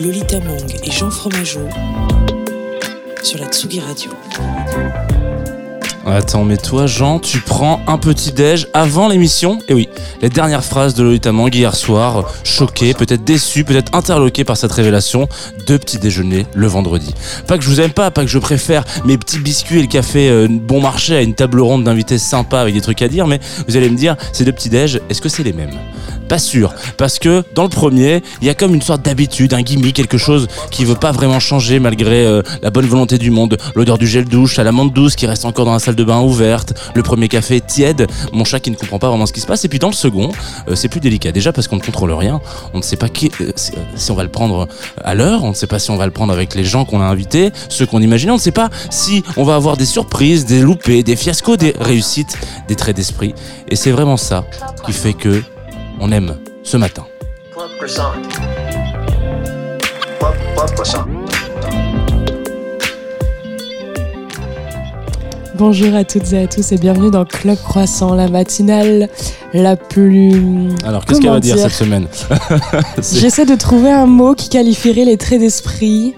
Lolita Mang et Jean Fromageau sur la Tsugi Radio. Attends, mais toi, Jean, tu prends un petit déj avant l'émission? Et oui, les dernières phrases de Lolita Mang hier soir, choqué, peut-être déçu, peut-être interloqué par cette révélation, deux petits déjeuners le vendredi. Pas que je vous aime pas, pas que je préfère mes petits biscuits et le café euh, bon marché à une table ronde d'invités sympas avec des trucs à dire, mais vous allez me dire, ces deux petits déj, est-ce que c'est les mêmes? Pas sûr, parce que dans le premier, il y a comme une sorte d'habitude, un gimmick, quelque chose qui veut pas vraiment changer malgré euh, la bonne volonté du monde, l'odeur du gel douche, à la menthe douce qui reste encore dans la salle de bain ouverte, le premier café tiède, mon chat qui ne comprend pas vraiment ce qui se passe, et puis dans le second, euh, c'est plus délicat. Déjà parce qu'on ne contrôle rien, on ne sait pas euh, si on va le prendre à l'heure, on ne sait pas si on va le prendre avec les gens qu'on a invités, ceux qu'on imagine, on ne sait pas si on va avoir des surprises, des loupés, des fiascos, des réussites, des traits d'esprit. Et c'est vraiment ça qui fait que on aime ce matin. Club Croissant. Club, Club Croissant. Bonjour à toutes et à tous et bienvenue dans Club Croissant, la matinale la plus... Alors qu'est-ce qu'elle va dire dire cette semaine? J'essaie de trouver un mot qui qualifierait les traits d'esprit.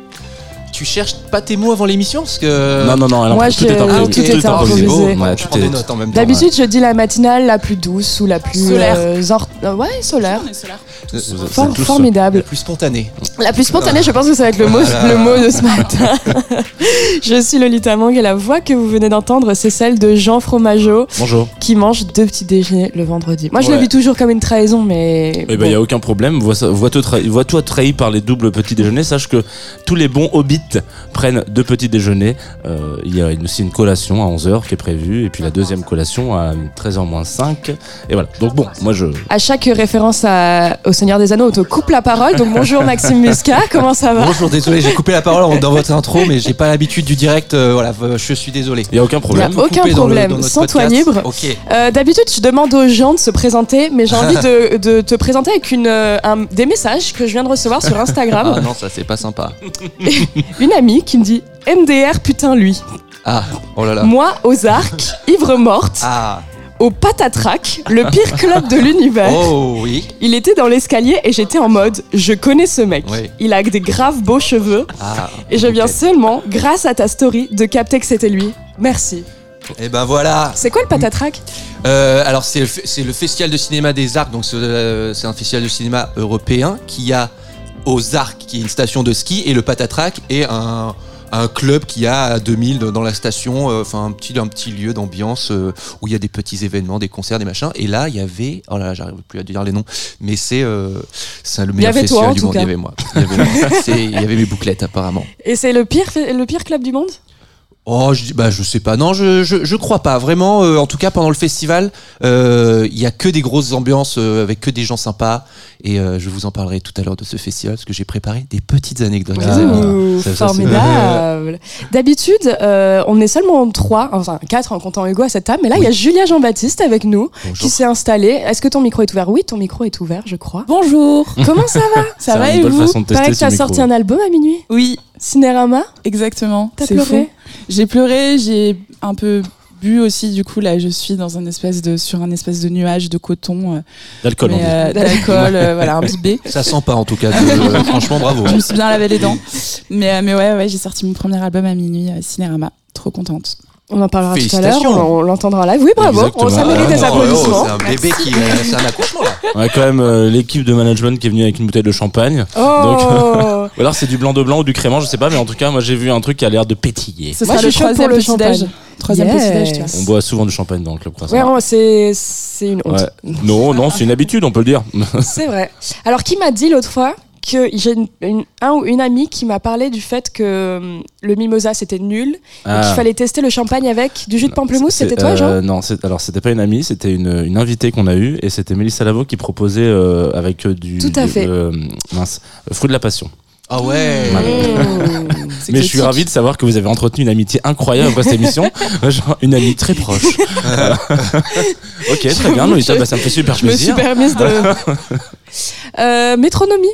Tu cherches pas tes mots avant l'émission parce que. Non, non, non, Moi, tout je- est improvisé. Ah, tout est improvisé. improvisé. Ouais, je tout prends des est- notes en même temps. D'habitude, je dis la matinale la plus douce ou la plus... Solaire. euh, zor- euh, Ouais, solaire. Vous êtes For- tous- formidable. La plus spontanée. La plus spontanée, je pense que ça va être le mot, le mot de ce matin. je suis Lolita Mang et la voix que vous venez d'entendre, c'est celle de Jean Fromageau Bonjour. qui mange deux petits déjeuners le vendredi. Moi, je Ouais. le vis toujours comme une trahison, mais... Eh ben, il bon. n'y a aucun problème. Vois-toi vois trahi, vois-toi trahi par les doubles petits déjeuners. Sache que tous les bons hobbits prennent deux petits déjeuners. Euh, il y a une- aussi une collation à 11h qui est prévue. Et puis la deuxième collation à 13h moins 5. Et voilà. Donc bon, moi je. À chaque référence à- au Seigneur des Anneaux, on te coupe la parole. Donc bonjour Maxime Muscat, comment ça va? Bonjour, désolé, j'ai coupé la parole dans votre intro, mais j'ai pas l'habitude du direct. euh, voilà, euh, je suis désolé. Il n'y a aucun Il y a problème. aucun le- problème, dans notre sens-toi podcast. libre. Ok. Euh, D'habitude, je demande aux gens de se présenter, mais j'ai envie de, de te présenter avec une, un- des messages que je viens de recevoir sur Instagram. Ah non, ça c'est pas sympa. Une amie qui me dit MDR, putain, lui. Ah, oh là là. Moi, aux arcs, ivre morte, Ah, au patatrac, le pire club de l'univers. oh oui. Il était dans l'escalier et j'étais en mode je connais ce mec. Ouais. Il a des graves beaux cheveux Ah. et je viens seulement, grâce à ta story, de capter que c'était lui. Merci. Et ben voilà. C'est quoi le patatrac? Euh, alors c'est le, festival de cinéma des Arcs, donc c'est euh, c'est un festival de cinéma européen qui a aux Arcs, qui est une station de ski, et le Patatrac est un, un club qui a à 2000 de- dans la station, euh, enfin un petit un petit lieu d'ambiance euh, où il y a des petits événements, des concerts, des machins. Et là il y avait, oh là là, j'arrive plus à dire les noms, mais c'est euh, c'est le meilleur toi, festival du monde. Il y avait moi, il y avait, moi. Il y avait mes bouclettes apparemment. Et c'est le pire, le pire club du monde? Oh, je, dis- bah, je sais pas. Non, je, je, je crois pas. Vraiment, euh, en tout cas, pendant le festival, euh, il y a que des grosses ambiances euh, avec que des gens sympas. Et euh, je vous en parlerai tout à l'heure de ce festival parce que j'ai préparé des petites anecdotes. Ah, les amis. Ouh, ça, formidable. D'habitude, euh, on est seulement trois, enfin quatre en comptant Hugo à cette table, mais là il y a Julia Jean-Baptiste avec nous Bonjour. qui s'est installée. Est-ce que ton micro est ouvert? Oui, ton micro est ouvert, je crois. Bonjour. Comment ça va? Ça C'est va une et bonne vous? façon de Paraît tester que ce t'as micro. sorti un album à minuit? Oui, Cinérama exactement. T'as pleuré. J'ai pleuré, j'ai un peu bu aussi. Du coup, là, je suis dans un espèce de sur un espèce de nuage de coton, euh, D'alcool, euh, d'alcool, euh, voilà, imbibé. Ça sent pas en tout cas. euh, franchement, bravo. Je me suis bien lavé les dents. Mais, euh, mais ouais, ouais, j'ai sorti mon premier album à minuit, euh, Cinérama. Trop contente. On en parlera tout à l'heure, on, on l'entendra en live. Oui, bravo, Exactement. on, ça mérite Ah, des applaudissements. oh, c'est un bébé qui, euh, c'est un accouchement là. On a quand même euh, l'équipe de management qui est venue avec une bouteille de champagne. Oh Ou alors c'est du blanc de blanc ou du crément, je sais pas, mais en tout cas, moi j'ai vu un truc qui a l'air de pétiller. Ce Moi, sera je le suis pour le petit déj. champagne. Troisième Yes. petit déj, tu vois. On boit souvent du champagne dans le club croissant. Ouais, on- c'est c'est une honte. Ouais. Non, non, c'est une habitude, on peut le dire. C'est vrai. Alors, qui m'a dit l'autre fois que j'ai une, une- un ou une amie qui m'a parlé du fait que hum, le mimosa c'était nul et Ah. qu'il fallait tester le champagne avec du jus de pamplemousse. C'était toi, euh, Jean Non, c'est- alors c'était pas une amie, c'était une, une invitée qu'on a eue et c'était Mélissa Lavo qui proposait euh, avec euh, du, Tout à du- fait. euh, mince, euh, fruit de la passion. Ah ouais. Mmh. Mais je suis ravi de savoir que vous avez entretenu une amitié incroyable après cette émission, Genre, une amie très proche. ok, très bien, Lolita, bah, ça me fait super Je me suis plaisir. permise de. Euh, métronomie,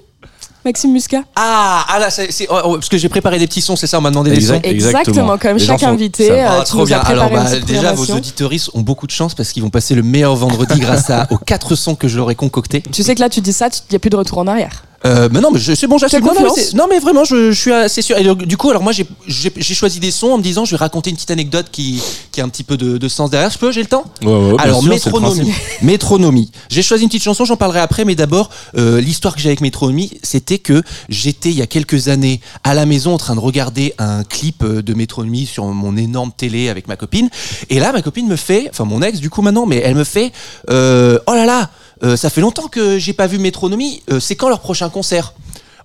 Maxime Muscat. Ah, ah là, c'est, c'est- oh, oh, parce que j'ai préparé des petits sons, c'est ça, on m'a demandé des sons. Exactement, comme chaque sont- invité. ça euh, Ah, tu trop nous bien. Alors, bah, déjà, vos auditoristes ont beaucoup de chance parce qu'ils vont passer le meilleur vendredi grâce à, aux quatre sons que je leur ai concoctés. Tu sais que là, tu dis ça, il n'y a plus de retour en arrière. Euh, mais non, mais je- c'est bon, j'assume. Non, non, non, mais vraiment, je, je suis assez sûr. Et donc, du coup, alors moi, j'ai, j'ai, j'ai choisi des sons en me disant, je vais raconter une petite anecdote qui, qui a un petit peu de, de sens derrière. Je peux, j'ai le temps? Ouais, ouais, Alors, sûr, métronomie. métronomie. J'ai choisi une petite chanson, j'en parlerai après, mais d'abord, euh, l'histoire que j'ai avec Métronomie, c'était que j'étais il y a quelques années à la maison en train de regarder un clip euh, de Métronomie sur mon énorme télé avec ma copine. Et là, ma copine me fait, enfin mon ex du coup maintenant, mais elle me fait, euh, oh là là, euh, ça fait longtemps que j'ai pas vu Métronomie. euh, c'est quand leur prochain concert?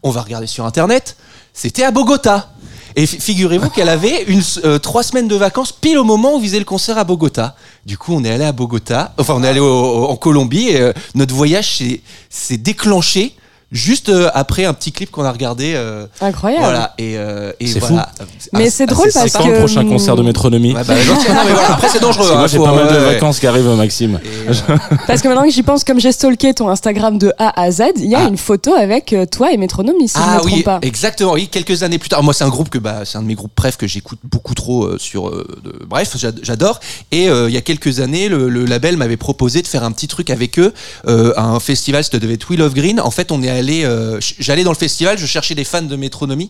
On va regarder sur internet. C'était à Bogota. Et fi- figurez-vous qu'elle avait euh, trois semaines de vacances pile au moment où visait le concert à Bogota. Du coup, on est allé à Bogota, enfin on est allé en Colombie et notre voyage s'est déclenché juste euh, après un petit clip qu'on a regardé. euh, Incroyable. voilà. Et, euh, et C'est voilà. Mais Ah, c'est ah, drôle c'est parce C'est sympa. quand que- le prochain concert de Métronomie Ouais, bah. Non, mais voilà, après c'est dangereux. Parce que moi hein, j'ai faut- pas mal de ouais, ouais. vacances qui arrivent, Maxime. Et, euh, Parce que maintenant que j'y pense, comme j'ai stalké ton Instagram de A à Z, il y a Ah. une photo avec euh, toi et Métronomie, si je ne ah me trompe oui, pas. exactement. Oui, quelques années plus tard. Moi, c'est un groupe que bah, c'est un de mes groupes préf que j'écoute beaucoup trop euh, sur. euh, de- Bref, j'ad- j'adore. Et euh, il y a quelques années, le, le label m'avait proposé de faire un petit truc avec eux, euh, à un festival. Ça devait être Wheel of Green. En fait, on est euh, J'allais dans le festival, je cherchais des fans de Métronomie,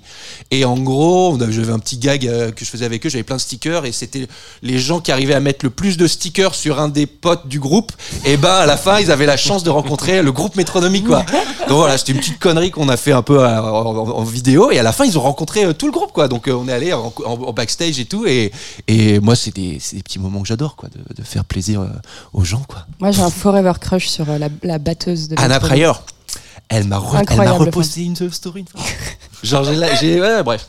et en gros, j'avais un petit gag euh, que je faisais avec eux. J'avais plein de stickers, et c'était les gens qui arrivaient à mettre le plus de stickers sur un des potes du groupe. Et ben, à la fin, ils avaient la chance de rencontrer le groupe Métronomie, quoi. Donc voilà, c'était une petite connerie qu'on a fait un peu à- en, en- en vidéo et à la fin ils ont rencontré euh, tout le groupe quoi. Donc euh, on est allé en, backstage et tout et, et moi c'est des, petits moments que j'adore quoi, de, de faire plaisir euh, aux gens quoi. Moi, j'ai un forever crush sur euh, la, la batteuse de Anna. Pryor, elle m'a re- elle m'a Incroyable reposté une story une fois. Genre j'ai, la- j'ai ouais, bref.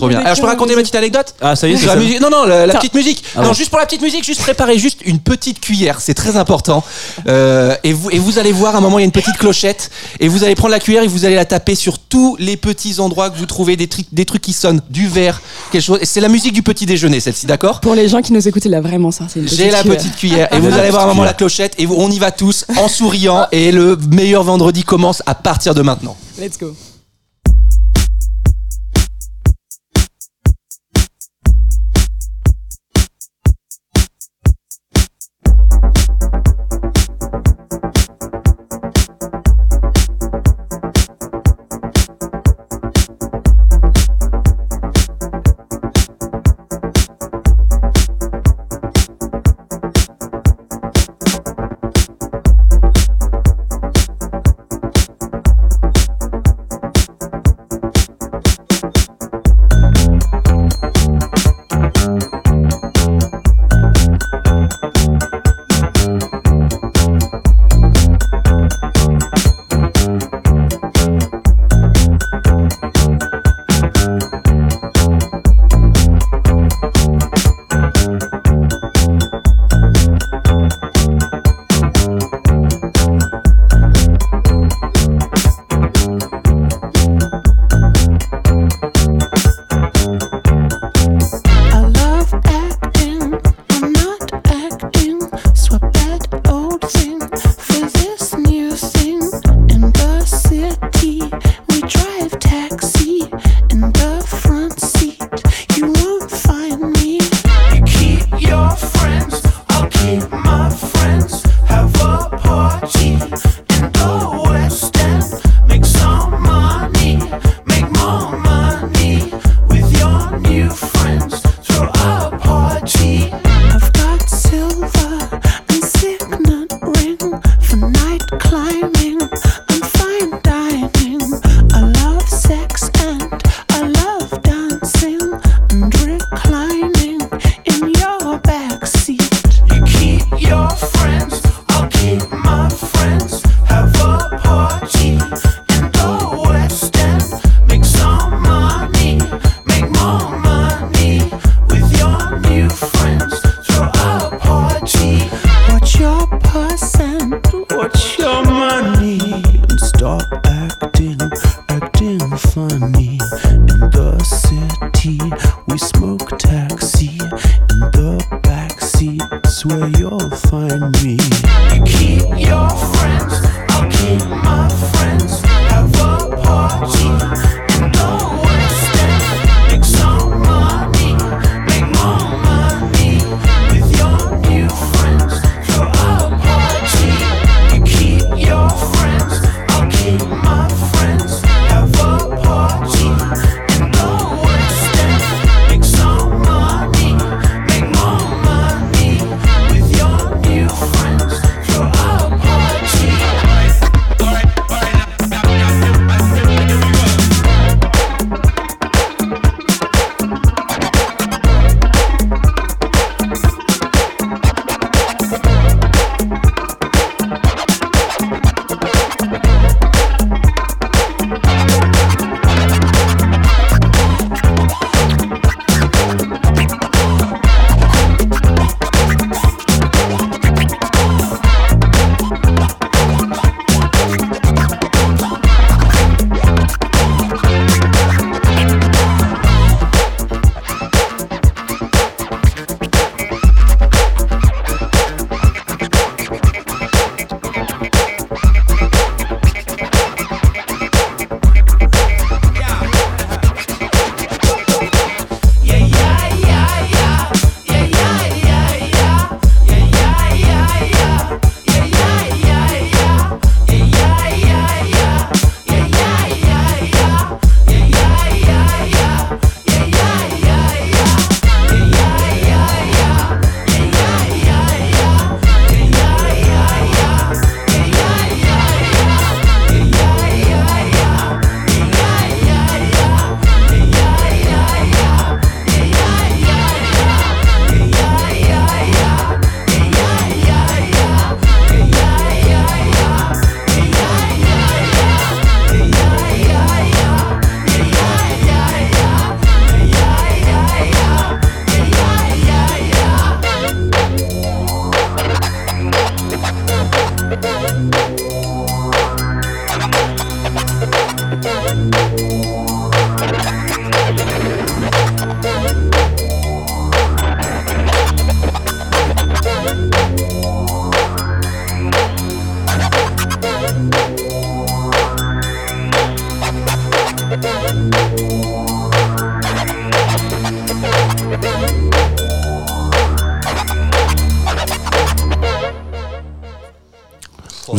Trop bien. Des Alors je peux raconter ma petite anecdote Ah, ça y est, c'est la ça. musique- Non, non, la, petite musique. Ah non, bon. juste pour la petite musique, juste préparer juste une petite cuillère. C'est très important. Euh, et, vous, et vous allez voir, à un moment, il y a une petite clochette. Et vous allez prendre la cuillère et vous allez la taper sur tous les petits endroits que vous trouvez, des, trucs- des trucs qui sonnent, du verre, quelque chose. C'est la musique du petit déjeuner, celle-ci, d'accord? Pour les gens qui nous écoutent, il a vraiment ça. J'ai la petite cuillère. Et vous allez voir à un moment la clochette. Et vous- on y va tous en souriant. Et le meilleur vendredi commence à partir de maintenant. Let's go.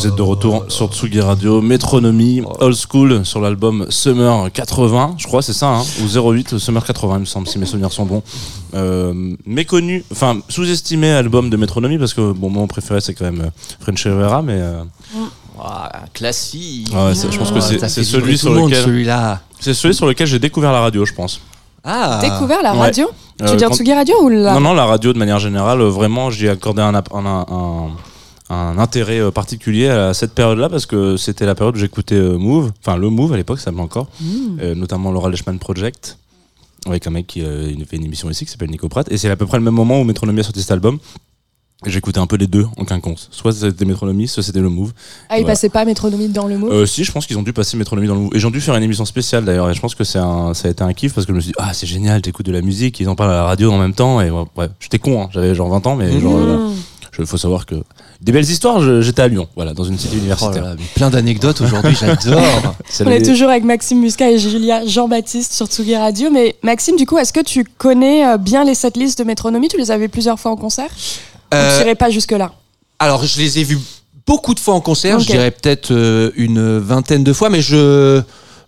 Vous êtes de retour sur Tsugi Radio, Métronomie, Old School sur l'album Summer 80, je crois c'est ça, hein, ou 08 Summer 80 il me semble si mes souvenirs sont bons. Euh, méconnu, enfin sous-estimé album de Métronomie parce que bon mon préféré c'est quand même euh, French Rivera mais euh, Ah, classique. Ah ouais, je pense que c'est- Ça c'est celui sur le lequel- celui-là. c'est celui sur lequel j'ai découvert la radio je pense. Ah. Découvert la Ouais. radio? Tu Euh, veux dire quand- Tsugi Radio ou la Non non la radio de manière générale euh, vraiment j'y ai accordé un, ap- un, un, un intérêt euh, particulier à cette période-là parce que c'était la période où j'écoutais euh, Move, enfin le Move à l'époque ça s'appelait encore, euh, notamment Laura Leishman Project avec un mec qui euh, fait une émission ici qui s'appelle Nico Pratt et c'est à peu près le même moment où Métronomie a sorti cet album. J'écoutais un peu les deux en quinconce. Soit c'était Métronomie, soit c'était le Move. Ah, il Voilà. passait pas Métronomie dans le mot Euh, si, je pense qu'ils ont dû passer Métronomie dans le Move. Et ils ont dû faire une émission spéciale d'ailleurs. Et je pense que c'est un, ça a été un kiff parce que je me suis dit, ah, c'est génial, t'écoutes de la musique, ils en parlent à la radio en même temps. Et ouais, ouais, j'étais con, hein. j'avais genre 20 ans, mais genre, Mmh. euh, je- faut savoir que. Des belles histoires, j'étais à Lyon, voilà, dans une cité Oh là universitaire. là, mais plein d'anecdotes aujourd'hui, j'adore. C'est On est toujours avec Maxime Muscat et Julia Jean-Baptiste sur Tsugi Radio. Mais Maxime, du coup, est-ce que tu connais euh, bien les setlists de Métronomie? Tu les avais plusieurs fois en concert? Ou Euh, tu irais pas jusque-là? Alors, je les ai vus beaucoup de fois en concert, je dirais peut-être euh, une vingtaine de fois, mais je.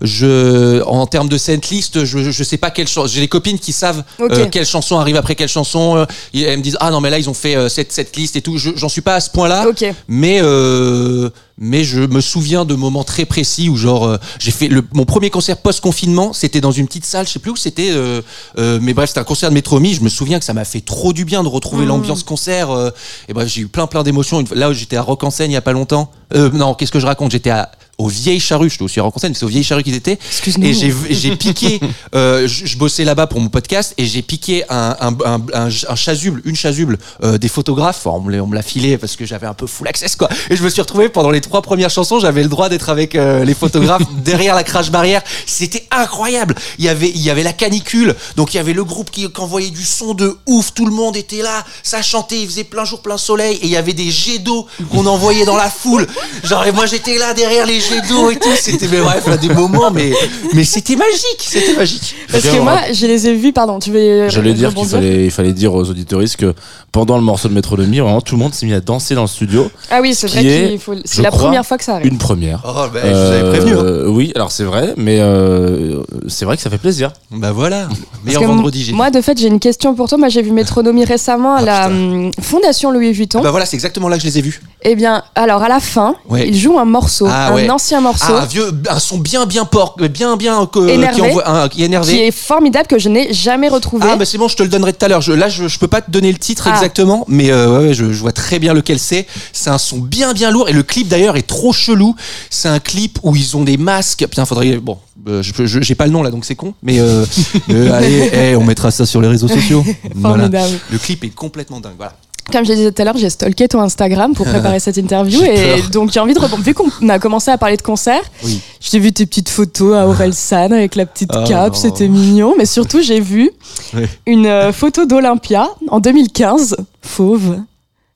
Je, en termes de setlist, je, je sais pas quelle chanson. J'ai des copines qui savent euh, quelle chanson arrive après quelle chanson. euh, et elles me disent ah non mais là ils ont fait euh, cette cette liste et tout. Je- J'en suis pas à ce point-là. Ok. Mais euh, mais je me souviens de moments très précis où genre euh, j'ai fait le, mon premier concert post confinement, c'était dans une petite salle, je sais plus où c'était, euh, euh, mais bref c'était un concert de Métromi. Je me souviens que ça m'a fait trop du bien de retrouver Mhm. l'ambiance concert. euh, et bref j'ai eu plein plein d'émotions. Là où j'étais à Rock en scène il y a pas longtemps. Euh, non qu'est-ce que je raconte? J'étais à- aux vieilles charrues. Je te aussi rencontré, mais c'est aux vieilles charrues qu'ils étaient. Et j'ai j'ai piqué, euh, je, bossais là-bas pour mon podcast et j'ai piqué un, un, un, un, un chasuble, une chasuble euh, des photographes. Enfin, on me l'a- on me l'a filé parce que j'avais un peu full access quoi. Et je me suis retrouvé pendant les trois premières chansons, j'avais le droit d'être avec euh, les photographes derrière la crash barrière. C'était incroyable. Il y avait il y avait la canicule, donc il y avait le groupe qui, qui envoyait du son de ouf. Tout le monde était là, ça chantait, il faisait plein jour plein soleil et il y avait des jets d'eau qu'on envoyait dans la foule. Genre et moi j'étais là derrière les jets d'eau et tout. C'était mais bref là, des moments mais mais c'était magique, c'était magique. Parce que moi, je les ai vus, pardon, tu veux. J'allais dire qu'il fallait, il fallait dire aux auditoristes que pendant le morceau de Métronomie, vraiment tout le monde s'est mis à danser dans le studio. Ah oui, c'est ce vrai qu'il faut. C'est la crois, première fois que ça arrive. Une première. Oh bah, je vous avais prévenu. Hein. Euh, Oui, alors c'est vrai, mais euh, c'est vrai que ça fait plaisir. Bah voilà, meilleur vendredi j'ai Moi, de fait, j'ai une question pour toi. Moi, j'ai vu Métronomie récemment à Ah, la putain. hum, Fondation Louis Vuitton. Bah voilà, c'est exactement là que je les ai vus. Eh bien, alors à la fin, Ouais. il joue un morceau, Ah, un ouais. Ancien morceau. Ah, un vieux, un son bien bien porc, bien bien que- Énervé. qui envoie, un- qui est énervé. qui est formidable que je n'ai jamais retrouvé. Ah bah c'est bon, je te le donnerai tout à l'heure. Je, là, je, je peux pas te donner le titre Ah. exactement, mais euh, ouais, je, je vois très bien lequel c'est. C'est un son bien bien lourd et le clip d'ailleurs est trop chelou. C'est un clip où ils ont des masques. Putain, faudrait bon, euh, j'ai pas le nom là, donc c'est con. Mais euh, euh, allez, on mettra ça sur les réseaux sociaux. Voilà. Formidable. Le clip est complètement dingue. Voilà. Comme je disais tout à l'heure, j'ai stalké ton Instagram pour préparer cette interview et donc j'ai envie de répondre. Vu qu'on a commencé à parler de concert, Oui. j'ai vu tes petites photos à Orelsan avec la petite Oh cape, c'était mignon. Mais surtout, j'ai vu Oui. une euh, photo d'Olympia en 2015, fauve,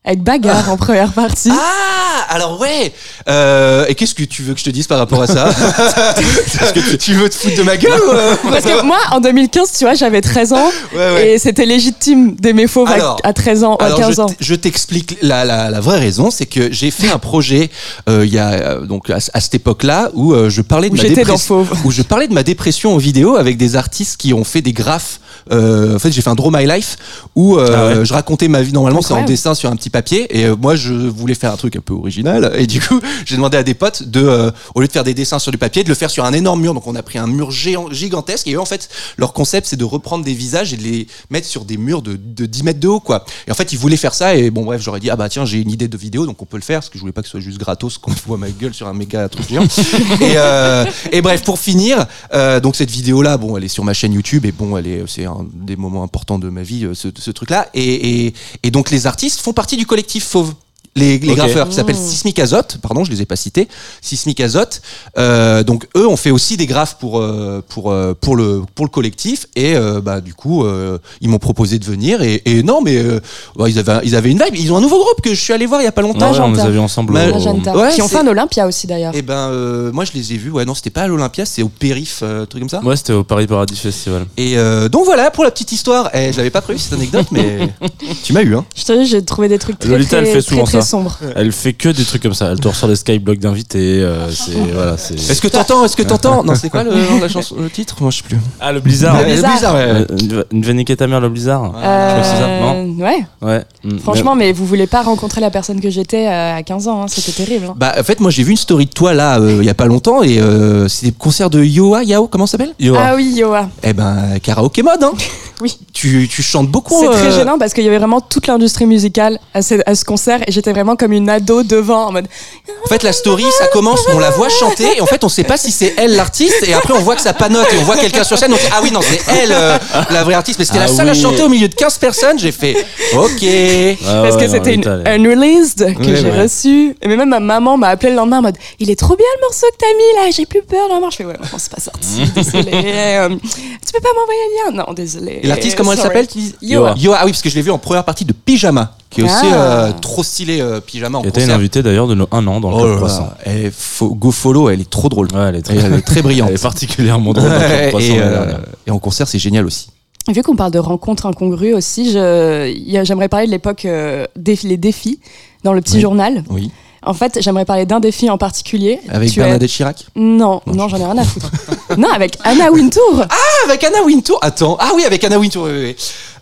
avec bagarre en première partie. Ah, alors ouais. Euh, et qu'est-ce que tu veux que je te dise par rapport à ça? Est-ce que tu, tu veux te foutre de ma gueule ou, euh? Parce que moi, en 2015, tu vois, j'avais 13 ans Ouais, ouais. et c'était légitime d'aimer fauve à- Alors- à 13 ans, à Alors, 15 je ans. t- je t'explique la, la, la vraie raison, c'est que j'ai fait un projet euh, il y a donc à, à cette époque-là où euh, je parlais de Où ma dépression, où je parlais de ma dépression en vidéo avec des artistes qui ont fait des graphes. Euh, en fait, j'ai fait un Draw My Life où euh, Ah ouais. je racontais ma vie. Normalement, c'est en dessin sur un petit papier, et euh, moi, je voulais faire un truc un peu original. Et du coup, j'ai demandé à des potes de, euh, au lieu de faire des dessins sur du papier, de le faire sur un énorme mur. Donc, on a pris un mur géant, gigantesque. Et eux, en fait, leur concept, c'est de reprendre des visages et de les mettre sur des murs de, de 10 mètres de haut, quoi. Et en fait, ils voulaient faire ça. Et bon, bref, j'aurais dit, ah bah tiens, j'ai une idée de vidéo, donc on peut le faire, parce que je voulais pas que ce soit juste gratos, qu'on voit ma gueule sur un méga truc géant. et, euh, et bref, pour finir, euh, donc cette vidéo-là, bon, elle est sur ma chaîne YouTube, et bon, elle est, c'est un des moments importants de ma vie, euh, ce, truc-là. Et donc, les artistes font partie du collectif Fauve. Les, les graffeurs qui s'appellent Sismic Azote, pardon, je les ai pas cités. Sismic Azote. Euh, donc eux ont fait aussi des graphes pour euh, pour euh, pour le pour le collectif et euh, bah du coup euh, ils m'ont proposé de venir et, et non mais euh, ouais, ils avaient ils avaient une vibe. Ils ont un nouveau groupe que je suis allé voir il y a pas longtemps. Ouais, on les a vus ensemble. Ma- au- Ouais, qui ont c'est- fait un Olympia aussi d'ailleurs. Et ben euh, moi je les ai vus. Ouais non c'était pas à l'Olympia, c'est au Périph, euh, truc comme ça. Ouais, c'était au Paris Paradis Festival. Et euh, donc voilà pour la petite histoire. Eh, je l'avais pas prévu cette anecdote mais tu m'as eu hein. Je te dis, j'ai trouvé des trucs très, Lolita, très, elle fait très, souvent très ça. Sombres. Elle fait que des trucs comme ça. Elle te ressort des skyblocks d'invités. euh, c'est voilà, c'est. Est-ce que t'entends Est-ce que t'entends Non c'est quoi le, la chanson le titre Moi je sais plus. Ah le blizzard. Le blizzard. ouais. Euh, Une une va niquer ta mère le blizzard. Euh, crois que c'est ça, non Ouais, Ouais. Mm. franchement, mais vous voulez pas rencontrer la personne que j'étais euh, à 15 ans, hein, c'était terrible. hein. Bah en fait moi j'ai vu une story de toi là euh, il y a pas longtemps et euh, c'est des concerts de Yoa Yao comment ça s'appelle Yoa. Ah oui, Yoa. Eh ben karaoké mode hein. Oui. Tu, tu chantes beaucoup. C'est très euh, gênant parce qu'il y avait vraiment toute l'industrie musicale à ce, à ce concert et j'étais vraiment comme une ado devant en mode En fait la story ça commence on la voit chanter et en fait on sait pas si c'est elle l'artiste et après on voit que ça panote et on voit quelqu'un sur scène on dit ah oui non c'est elle euh, la vraie artiste mais c'était la Ah seule à chanter au milieu de 15 personnes j'ai fait ok. Ah parce ouais, que non, c'était une unreleased que j'ai ouais. reçue. Et même ma maman m'a appelé le lendemain en mode il est trop bien le morceau que t'as mis là, j'ai plus peur d'un Je fais ouais, maman, c'est pas sorti, désolé. Euh, tu peux pas m'envoyer le lien? Non, désolé. Et l'artiste comment elle Sorry. s'appelle tu dis? Yoa. Yoa ah oui parce que je l'ai vu en première partie de Pyjama qui est aussi Ah. euh, trop stylé euh, Pyjama en Qui était une concert. invitée d'ailleurs de nos un an dans le Oh Club là Croissant. elle fo- go follow elle est trop drôle. Ouais, elle est très, Elle est très brillante. Elle est particulièrement drôle dans le Club Ouais, Croissant. et, l'année euh, dernière. et en concert c'est génial aussi. Vu qu'on parle de rencontres incongrues aussi, je- il y a- j'aimerais parler de l'époque euh, des les défis dans le petit Oui. journal. Oui. En fait, j'aimerais parler d'un défi en particulier. Avec Tu es- Bernadette Chirac. Non, non, j'en ai rien à foutre. non, avec Anna Wintour. Ah, avec Anna Wintour. Attends. Ah oui, avec Anna Wintour. Oui, oui.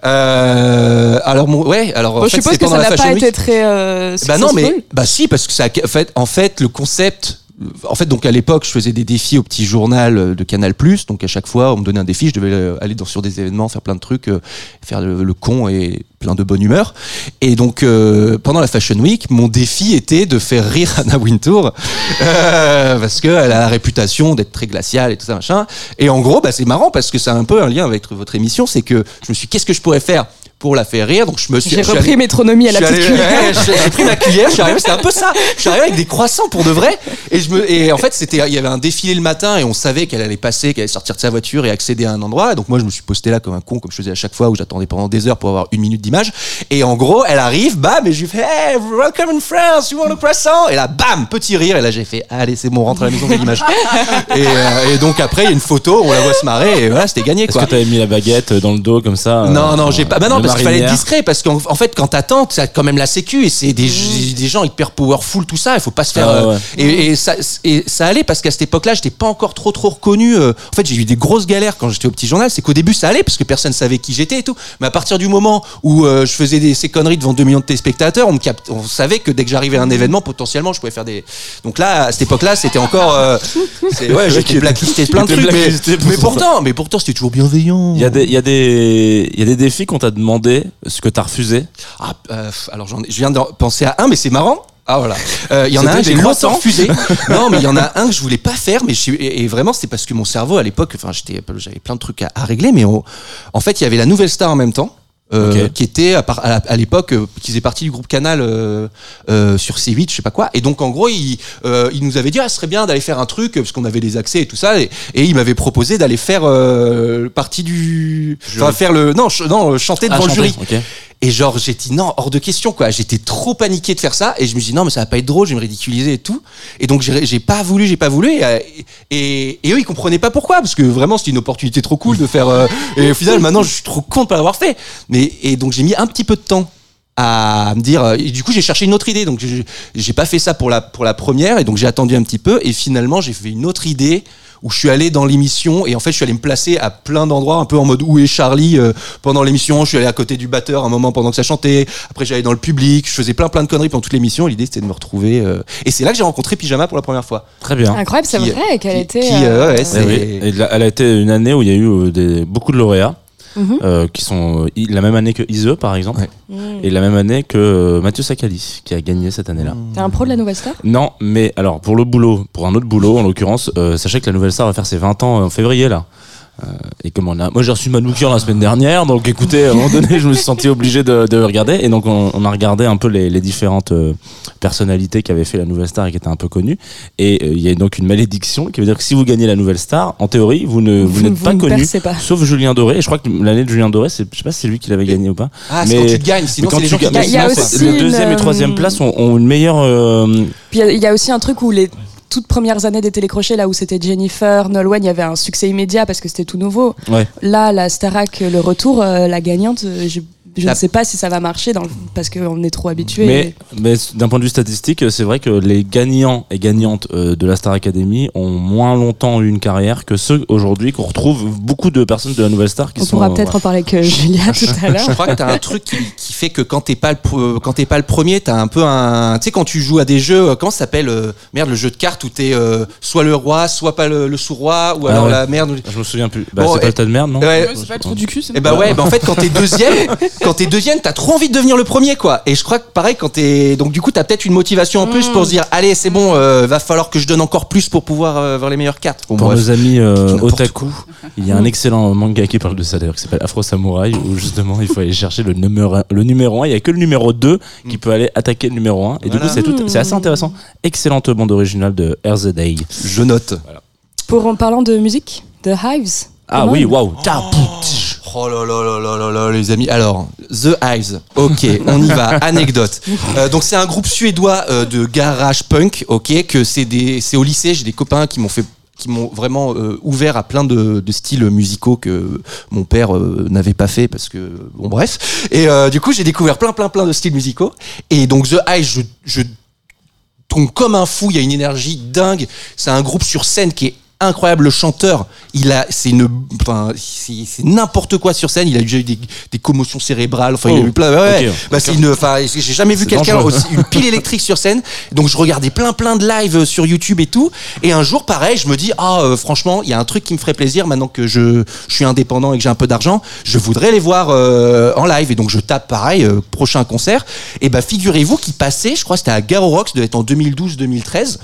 Euh, alors mon, ouais. Alors en Bon, je suppose que pendant ça n'a pas été très. euh, Bah non, mais bah si, parce que ça, a- en fait, en fait, le concept en fait, donc à l'époque, je faisais des défis au petit journal euh, de Canal+. Donc à chaque fois, on me donnait un défi, je devais euh, aller dans, sur des événements, faire plein de trucs, euh, faire le, con et plein de bonne humeur. Et donc euh, pendant la Fashion Week, mon défi était de faire rire Anna Wintour euh, parce qu'elle a la réputation d'être très glaciale et tout ça machin. Et en gros, bah, c'est marrant parce que ça a un peu un lien avec votre émission, c'est que je me suis, dit, qu'est-ce que je pourrais faire? La faire rire Donc je me suis. J'ai repris allé- métronomie à la petite cuillère. ouais, j'ai pris ma cuillère, je suis arrivé, c'était un peu ça. Je suis arrivé avec des croissants pour de vrai. Et, je me, et en fait, c'était, il y avait un défilé le matin et on savait qu'elle allait passer, qu'elle allait sortir de sa voiture et accéder à un endroit. Et donc moi, je me suis posté là comme un con, comme je faisais à chaque fois, où j'attendais pendant des heures pour avoir une minute d'image. Et en gros, elle arrive, bam, et je lui fais, hey, welcome in France, you want a croissant? Et là, bam, petit rire. Et là, j'ai fait, allez, c'est bon, on rentre à la maison, j'ai l'image. et, euh, et donc après, il y a une photo, on la voit se marrer, et voilà, c'était gagné, Est-ce quoi. que t'avais mis la baguette dans le dos comme ça Non, euh, non, j'ai pas. Bah non, parce qu'il fallait être discret. Parce qu'en en fait, quand t'attends, t'as quand même la sécu et c'est des, des gens hyper powerful, tout ça. Il faut pas se faire. Ah ouais, euh, Et, et ça, et ça allait parce qu'à cette époque-là, j'étais pas encore trop trop reconnu. euh. En fait, j'ai eu des grosses galères quand j'étais au petit journal. C'est qu'au début, ça allait parce que personne savait qui j'étais et tout. Mais à partir du moment où euh, je faisais des, ces conneries devant 2 millions de téléspectateurs, on, me capte, on savait que dès que j'arrivais à un événement, potentiellement, je pouvais faire des. Donc là, à cette époque-là, c'était encore. euh, ouais, j'étais blacklisté de plein de trucs. Mais, pourtant, mais pourtant, c'était toujours bienveillant. Il y a des, il y a des, il y a des défis qu'on t'a demandé, ce que t'as refusé. Ah, euh, alors je viens de penser à un, mais c'est marrant. Ah voilà. Euh, Il y en a un, des j'ai longtemps refusé. non, mais il y en a un que je voulais pas faire, mais je- et, et vraiment c'était parce que mon cerveau à l'époque, enfin j'étais, j'avais plein de trucs à, à régler, mais on- en fait il y avait la nouvelle star en même temps. Euh, Ok. qui était à, à l'époque euh, qui faisait partie du groupe Canal euh, euh, sur C8 je sais pas quoi et donc en gros il, euh, il nous avait dit ah ce serait bien d'aller faire un truc parce qu'on avait les accès et tout ça et, et il m'avait proposé d'aller faire euh, partie du enfin faire le non ch- non chanter devant Ah, le chanter, jury. Et genre, dit non, hors de question, quoi. J'étais trop paniqué de faire ça. Et je me suis dit non, mais ça va pas être drôle, je vais me ridiculiser et tout. Et donc, j'ai pas voulu, j'ai pas voulu. Et, euh, et, et eux, ils comprenaient pas pourquoi. Parce que vraiment, c'était une opportunité trop cool de faire. euh, et au final, maintenant, je suis trop con de pas l'avoir fait. Mais, et donc, j'ai mis un petit peu de temps à me dire et du coup j'ai cherché une autre idée donc j'ai pas fait ça pour la pour la première et donc j'ai attendu un petit peu et finalement j'ai fait une autre idée où je suis allé dans l'émission et en fait je suis allé me placer à plein d'endroits un peu en mode où est Charlie euh, pendant l'émission je suis allé à côté du batteur un moment pendant que ça chantait après j'allais dans le public je faisais plein plein de conneries pendant toute l'émission l'idée c'était de me retrouver euh, et c'est là que j'ai rencontré Pyjama pour la première fois Très bien. Incroyable, c'est vrai qu'elle était. qui, euh, ouais, c'est- oui. Et là, elle a été une année où il y a eu euh, des, beaucoup de lauréats. Mhm. euh, qui sont euh, la même année que Ise par exemple Ouais. Mm. et la même année que euh, Mathieu Sakali qui a gagné cette année-là. T'es un pro de la nouvelle star? Non, mais alors pour le boulot, pour un autre boulot en l'occurrence, euh, sachez que la nouvelle star va faire ses 20 ans en février là. Euh, et comme on a, moi j'ai reçu ma bouquin la semaine dernière, donc écoutez, à un moment donné, je me suis senti obligé de, de regarder, et donc on, on a regardé un peu les, les différentes euh, personnalités qui avaient fait la nouvelle star et qui étaient un peu connues, et euh, il y a donc une malédiction qui veut dire que si vous gagnez la nouvelle star, en théorie, vous ne vous, Vous- n'êtes pas ne connu, pas. sauf Julien Doré. Et je crois que l'année de Julien Doré, je sais pas si c'est lui qui l'avait gagné ou pas. ah c'est Mais- quand tu gagnes sinon Mais quand c'est les gens tu qui les une, deuxième et troisième place ont, ont une meilleure. euh, Puis il y a- il y, a aussi un truc où les toutes premières années des télécrochets, là où c'était Jennifer, Nolwenn, il y avait un succès immédiat parce que c'était tout nouveau. ouais. Là, la Starac, le retour, euh, la gagnante, euh, je, je La- ne sais pas si ça va marcher dans le- parce qu'on est trop habitué. Mais, mais d'un point de vue statistique, c'est vrai que les gagnants et gagnantes euh, de la Star Academy ont moins longtemps eu une carrière que ceux aujourd'hui qu'on retrouve beaucoup de personnes de la nouvelle star qui On sont. pourra euh, peut-être en parler avec euh, Julia tout à Je l'heure. crois que t'as un truc qui, qui fait que quand t'es pas le quand t'es pas le premier, t'as un peu un tu sais quand tu joues à des jeux euh, comment ça s'appelle euh, merde le jeu de cartes où t'es euh, soit le roi soit pas le, le sous-roi ou Ah alors ouais. la merde. Je me souviens plus. Bah, Bon, c'est pas le tas de merde, non Ouais. Ouais, c'est pas le trou du cul, c'est Et bah ouais, bah en fait quand t'es deuxième, quand t'es deuxième, t'as trop envie de devenir le premier quoi. Et je crois que pareil quand t'es donc du coup t'as peut-être une motivation en plus pour se dire allez c'est bon, euh, va falloir que je donne encore plus pour pouvoir euh, avoir les meilleures cartes. Bon, Pour bref. nos amis euh, otaku, il y a un excellent manga qui parle de ça d'ailleurs, qui s'appelle Afro Samurai, où justement il faut aller chercher le numéro, le numéro 1. Il y a que le numéro 2 qui peut aller attaquer le numéro 1. Et du coup, c'est tout- c'est assez intéressant. Excellente bande originale de RZA. Je note. Pour en parlant de musique, The Hives. Ah oui, waouh. Oh là là là là là là les amis. Alors The Eyes. Ok, on y va. Anecdote. Euh, donc c'est un groupe suédois euh, de garage punk. Ok, que c'est des c'est au lycée. J'ai des copains qui m'ont fait qui m'ont vraiment euh, ouvert à plein de, de styles musicaux que mon père euh, n'avait pas fait parce que bon bref et euh, du coup j'ai découvert plein plein plein de styles musicaux et donc The Eyes je, je tombe comme un fou il y a une énergie dingue c'est un groupe sur scène qui est incroyable. Le chanteur, il a, c'est une, enfin, c'est n'importe quoi sur scène. Il a déjà eu des, des commotions cérébrales. Enfin, il a Oh, eu plein. Ouais, ouais. ok, Bah, c'est une, enfin, j'ai jamais vu quelqu'un une pile électrique sur scène. Donc je regardais plein plein de lives euh, sur YouTube et tout. Et un jour, pareil, je me dis ah euh, franchement, il y a un truc qui me ferait plaisir maintenant que je, je suis indépendant et que j'ai un peu d'argent. Je voudrais les voir euh, en live. Et donc je tape pareil euh, prochain concert. Et bah figurez-vous qu'il passait, je crois que c'était à Garo Rocks, devait être en 2012-2013.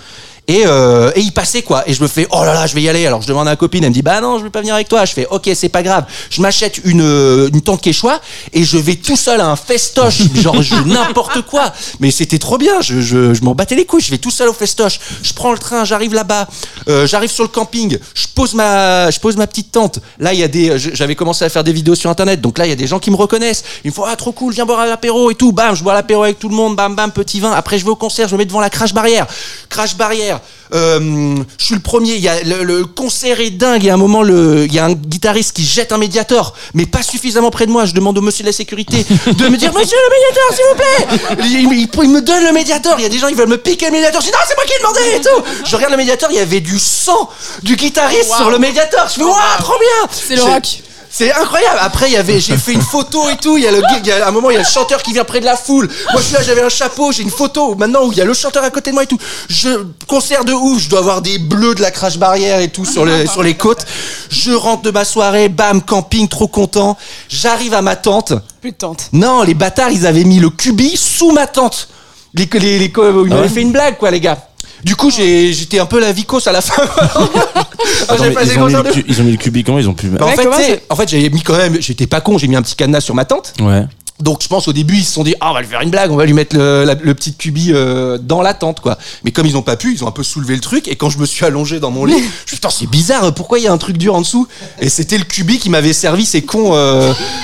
Et, euh, et il passait quoi. Et je me fais oh là là je vais y aller. Alors je demande à ma copine elle me dit bah non je vais pas venir avec toi. Je fais ok c'est pas grave. Je m'achète une euh, une tente Quechua et je vais tout seul à un festoche. Genre je- n'importe quoi. Mais c'était trop bien. Je, je, je m'en battais les couilles. Je vais tout seul au festoche. Je prends le train j'arrive là-bas. Euh, j'arrive sur le camping. Je pose ma je pose ma petite tente. Là il y a des j'avais commencé à faire des vidéos sur internet. Donc là il y a des gens qui me reconnaissent. Ils me font ah trop cool viens boire à l'apéro et tout. Bam je bois l'apéro avec tout le monde. Bam bam petit vin. Après je vais au concert je me mets devant la crash barrière. Crash barrière euh, je suis le premier il y a le, le concert est dingue il y a un moment le il y a un guitariste qui jette un médiator mais pas suffisamment près de moi je demande au monsieur de la sécurité de me dire monsieur le médiator s'il vous plaît! Il, il- il me donne le médiator il y a des gens qui veulent me piquer le médiator je dis non c'est moi qui ai demandé et tout! Je regarde le médiator il y avait du sang du guitariste sur le médiator je fais waouh trop bien! C'est le rock. C'est incroyable. Après, il y avait, j'ai fait une photo et tout. Il y a le, il y a un moment, il y a le chanteur qui vient près de la foule. Moi, je suis là, j'avais un chapeau, j'ai une photo. Maintenant, où il y a le chanteur à côté de moi et tout. Je concert de ouf. Je dois avoir des bleus de la crash barrière et tout sur les sur les côtes. Je rentre de ma soirée, bam, camping, trop content. J'arrive à ma tente. Plus de tente. Non, les bâtards, ils avaient mis le cubi sous ma tente. Les, les, les, ils m'avaient ouais fait une blague, quoi, les gars. Du coup, j'ai- j'étais un peu la vicose à la fin. Attends, mais ils, ont mis le cu- ils ont mis le cubi comment ils ont pu. Bah, en Ouais, fait, comment c'est- en fait, j'avais mis quand même, j'étais pas con, j'ai mis un petit cadenas sur ma tente. Ouais. Donc je pense au début ils se sont dit ah on va lui faire une blague, on va lui mettre le, la- le petit cubi euh, dans la tente quoi. Mais comme ils ont pas pu, ils ont un peu soulevé le truc et quand je me suis allongé dans mon lit, je me suis dit, putain c'est bizarre, pourquoi il y a un truc dur en dessous? Et c'était le cubi qui m'avait servi ces cons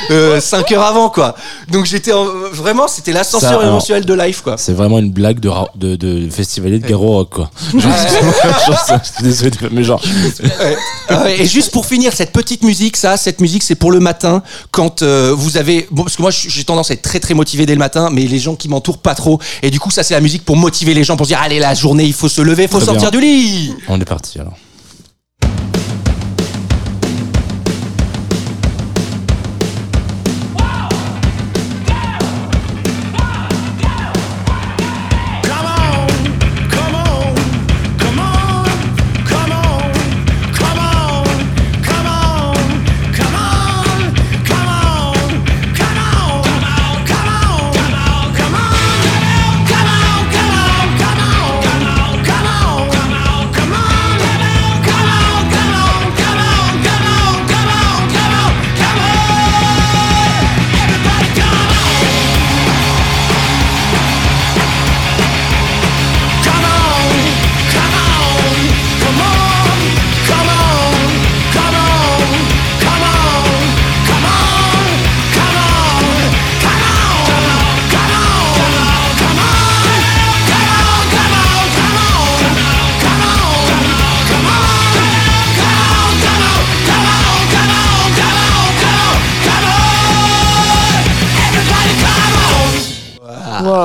5 heures avant quoi. Donc j'étais en- vraiment c'était l'ascenseur émotionnel de life quoi. C'est vraiment une blague de, ra- de, de festivalier de Garo Rock, quoi. Genre, genre ça, je suis désolé, mais genre. Ah et juste pour finir, cette petite musique, ça, cette musique, c'est pour le matin, quand euh, vous avez, bon, parce que moi, j'ai tendance à être très très motivé dès le matin, mais les gens qui m'entourent pas trop. Et du coup, ça, c'est la musique pour motiver les gens, pour se dire, allez, la journée, il faut se lever, il faut Très sortir bien. du lit. On est parti alors.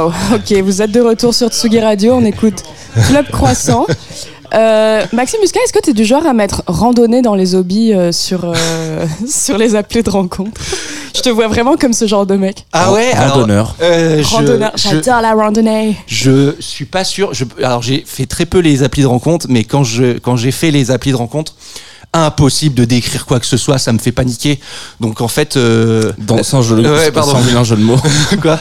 Ok, vous êtes de retour sur Tsugi Radio, on écoute Club Croissant. Euh, Maxime Muscat, est-ce que tu es du genre à mettre randonnée dans les hobbies euh, sur, euh, sur les applis de rencontre? Je te vois vraiment comme ce genre de mec. Ah ouais, alors, Randonneur. euh, Randonneur, j'adore la randonnée. Je suis pas sûr. Je, alors j'ai fait très peu les applis de rencontre, mais quand je quand j'ai fait les applis de rencontre, impossible de décrire quoi que ce soit, ça me fait paniquer. Donc en fait, euh, Dans, sans, jeu, Ouais, pardon. sans vilain jeu de mots. quoi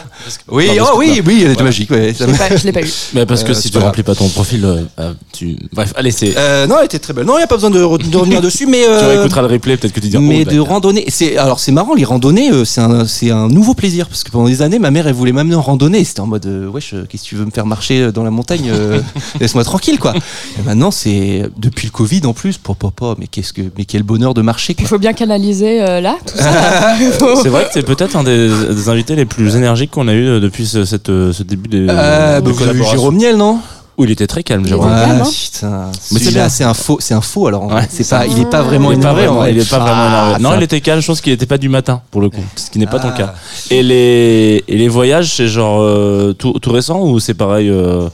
Oui, Non, oh oui, oui, elle était Voilà. magique. Ouais, Je l'ai pas, je l'ai pas eu. Mais parce que Euh, si tu remplis pas ton profil, euh, euh, tu. Bref, allez, c'est. Euh, non, elle était très belle. Non, il y a pas besoin de, re- de revenir dessus, mais tu réécouteras le replay, peut-être que tu diras. mais oh, de randonnée, c'est alors c'est marrant les randonnées, euh, c'est un c'est un nouveau plaisir parce que pendant des années ma mère elle voulait m'amener en randonnée, c'était en mode euh, wesh qu'est-ce que tu veux me faire marcher dans la montagne, euh, laisse-moi tranquille quoi. Et maintenant c'est depuis le Covid en plus, papa, papa, mais qu'est-ce que mais quel bonheur de marcher Il faut bien canaliser euh, là, tout ça. là. C'est vrai que c'est peut-être un des, des invités les plus énergiques qu'on a eu euh, depuis ce, cette, euh, ce début de, Euh, de bah, vous avez eu. Jérôme Niel non? Où il était très calme, Jérôme. calme, hein. putain. Mais c'est Celui-là, bien. c'est un faux, c'est un faux alors. Ouais. c'est pas, il est pas vraiment il est pas énervé. vraiment, il est pas vraiment Ah, énervé. Non, ça- il était calme, je pense qu'il était pas du matin, pour le coup. Ce qui n'est pas ton Ah. cas. Et les, et les voyages, c'est genre euh, tout, tout récent ou c'est pareil euh,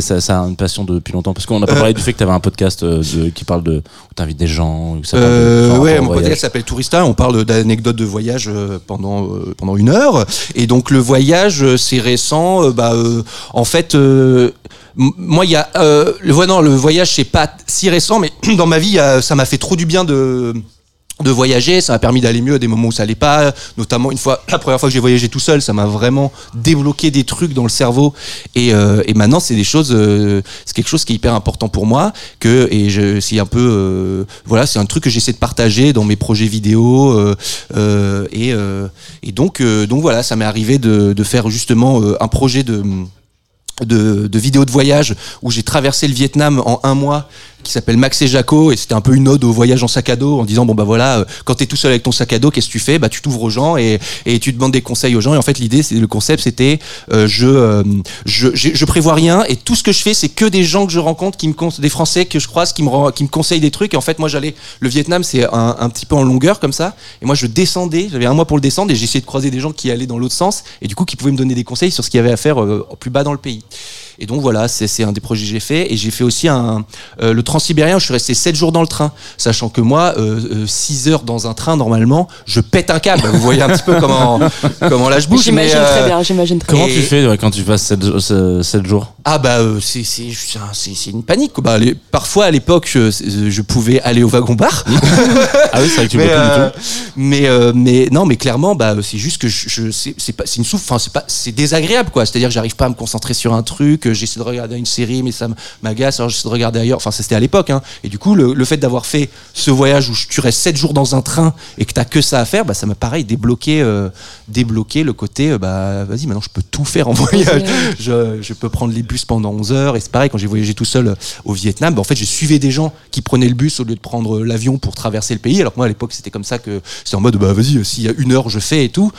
ça, ça a une passion depuis longtemps Parce qu'on n'a pas Euh. parlé du fait que tu avais un podcast euh, de- qui parle de où t'invites des gens, où ça parle de- Euh, ouais, mon voyage. podcast s'appelle Tourista. On parle d'anecdotes de voyage pendant pendant une heure. Et donc le voyage, c'est récent. bah, euh, en fait, euh, moi, il y a euh, le voyage. Non, le voyage, c'est pas si récent, mais dans ma vie, ça m'a fait trop du bien de de voyager, ça m'a permis d'aller mieux à des moments où ça allait pas, notamment une fois, la première fois que j'ai voyagé tout seul, ça m'a vraiment débloqué des trucs dans le cerveau. Et, euh, et maintenant c'est des choses, euh, c'est quelque chose qui est hyper important pour moi que et je c'est un peu euh, voilà c'est un truc que j'essaie de partager dans mes projets vidéo euh, euh, et euh, et donc donc voilà ça m'est arrivé de, de faire justement un projet de de, de de voyage où j'ai traversé le Vietnam en un mois qui s'appelle Max et Jaco et c'était un peu une ode au voyage en sac à dos en disant bon bah voilà euh, quand t'es tout seul avec ton sac à dos qu'est-ce que tu fais? Bah tu t'ouvres aux gens et, et tu demandes des conseils aux gens. Et en fait l'idée c'est le concept c'était euh, je, euh, je je je prévois rien et tout ce que je fais c'est que des gens que je rencontre qui me des Français que je croise qui me qui me conseillent des trucs. Et en fait moi j'allais le Vietnam c'est un, petit peu en longueur comme ça. Et moi je descendais j'avais un mois pour le descendre et j'essayais de croiser des gens qui allaient dans l'autre sens et du coup qui pouvaient me donner des conseils sur ce qu'il y avait à faire plus bas dans le pays et donc voilà, c'est c'est un des projets que j'ai fait. Et j'ai fait aussi un, euh, le Transsibérien, où je suis resté 7 jours dans le train. Sachant que moi, 6 heures dans un train, normalement, je pète un câble. Vous voyez un petit peu comment, comment là je bouge. mais, J'imagine euh, très bien, j'imagine très Comment tu fais ouais, quand tu passes 7, jours? Ah bah euh, c'est c'est c'est un- c'est- c'est une panique. Bah, les- parfois à l'époque, je, je pouvais aller au wagon bar. Ah oui, c'est vrai que tu mais, euh, du tout. mais euh, mais non mais clairement bah c'est juste que je, je c'est c'est pas c'est une souffle enfin c'est pas c'est désagréable quoi c'est à dire que j'arrive pas à me concentrer sur un truc euh, j'essaie de regarder une série mais ça m'agace alors j'essaie de regarder ailleurs. Enfin c'était à l'époque hein. et du coup le, le fait d'avoir fait ce voyage où tu restes 7 jours dans un train et que t'as que ça à faire bah ça m'a pareil débloqué euh, le côté euh, bah vas-y maintenant je peux tout faire en voyage. Je, je peux prendre les bus pendant 11 heures. Et c'est pareil quand j'ai voyagé tout seul euh, au Vietnam bah, en fait j'ai suivi des gens qui prenaient le bus au lieu de prendre euh, l'avion pour traverser le pays. Alors moi à l'époque c'était comme ça que c'est en mode bah vas-y s'il y a une heure je fais et tout.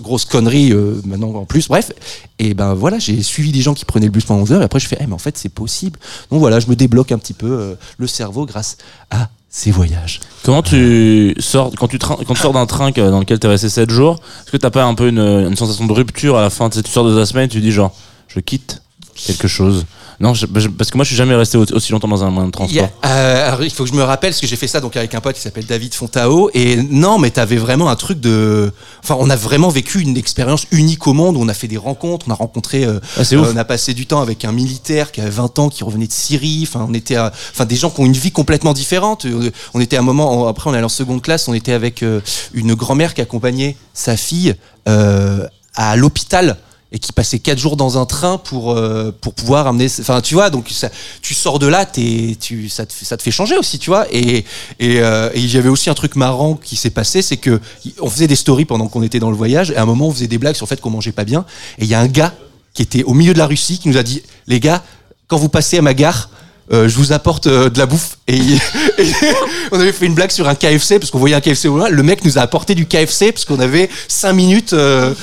Grosse connerie maintenant en plus. Bref. Et ben voilà j'ai suivi des gens qui prenaient le bus pendant 11 heures et après je fais eh, mais en fait c'est possible. Donc voilà je me débloque un petit peu euh, le cerveau grâce à ces voyages. Comment tu sors quand tu, sors d'un train dans lequel tu es resté 7 jours Est-ce que t'as pas un peu une, sensation de rupture à la fin? Tu sors de ta semaine, tu dis genre je quitte quelque chose Non, je- je- parce que moi je suis jamais resté au- aussi longtemps dans un moyen de Il a- transport. euh, alors, il faut que je me rappelle parce que j'ai fait ça donc avec un pote qui s'appelle David Fontao et non mais t'avais vraiment un truc de enfin on a vraiment vécu une expérience unique au monde où on a fait des rencontres on a rencontré euh, Ah, euh, on a passé du temps avec un militaire qui avait 20 ans qui revenait de Syrie enfin on était à- enfin des gens qui ont une vie complètement différente. Euh, on était à un moment après on est allé en seconde classe on était avec euh, une grand-mère qui accompagnait sa fille euh, à l'hôpital et qui passait quatre jours dans un train pour euh, pour pouvoir amener enfin tu vois donc tu sors de là t'es tu ça te ça te fait changer aussi tu vois. Et et euh, et avait aussi un truc marrant qui s'est passé c'est que on faisait des stories pendant qu'on était dans le voyage et à un moment on faisait des blagues sur le fait qu'on mangeait pas bien et il y a un gars qui était au milieu de la Russie qui nous a dit les gars quand vous passez à ma gare euh, je vous apporte euh, de la bouffe. Et, et on avait fait une blague sur un KFC parce qu'on voyait un KFC au loin. Le mec nous a apporté du KFC parce qu'on avait cinq minutes euh,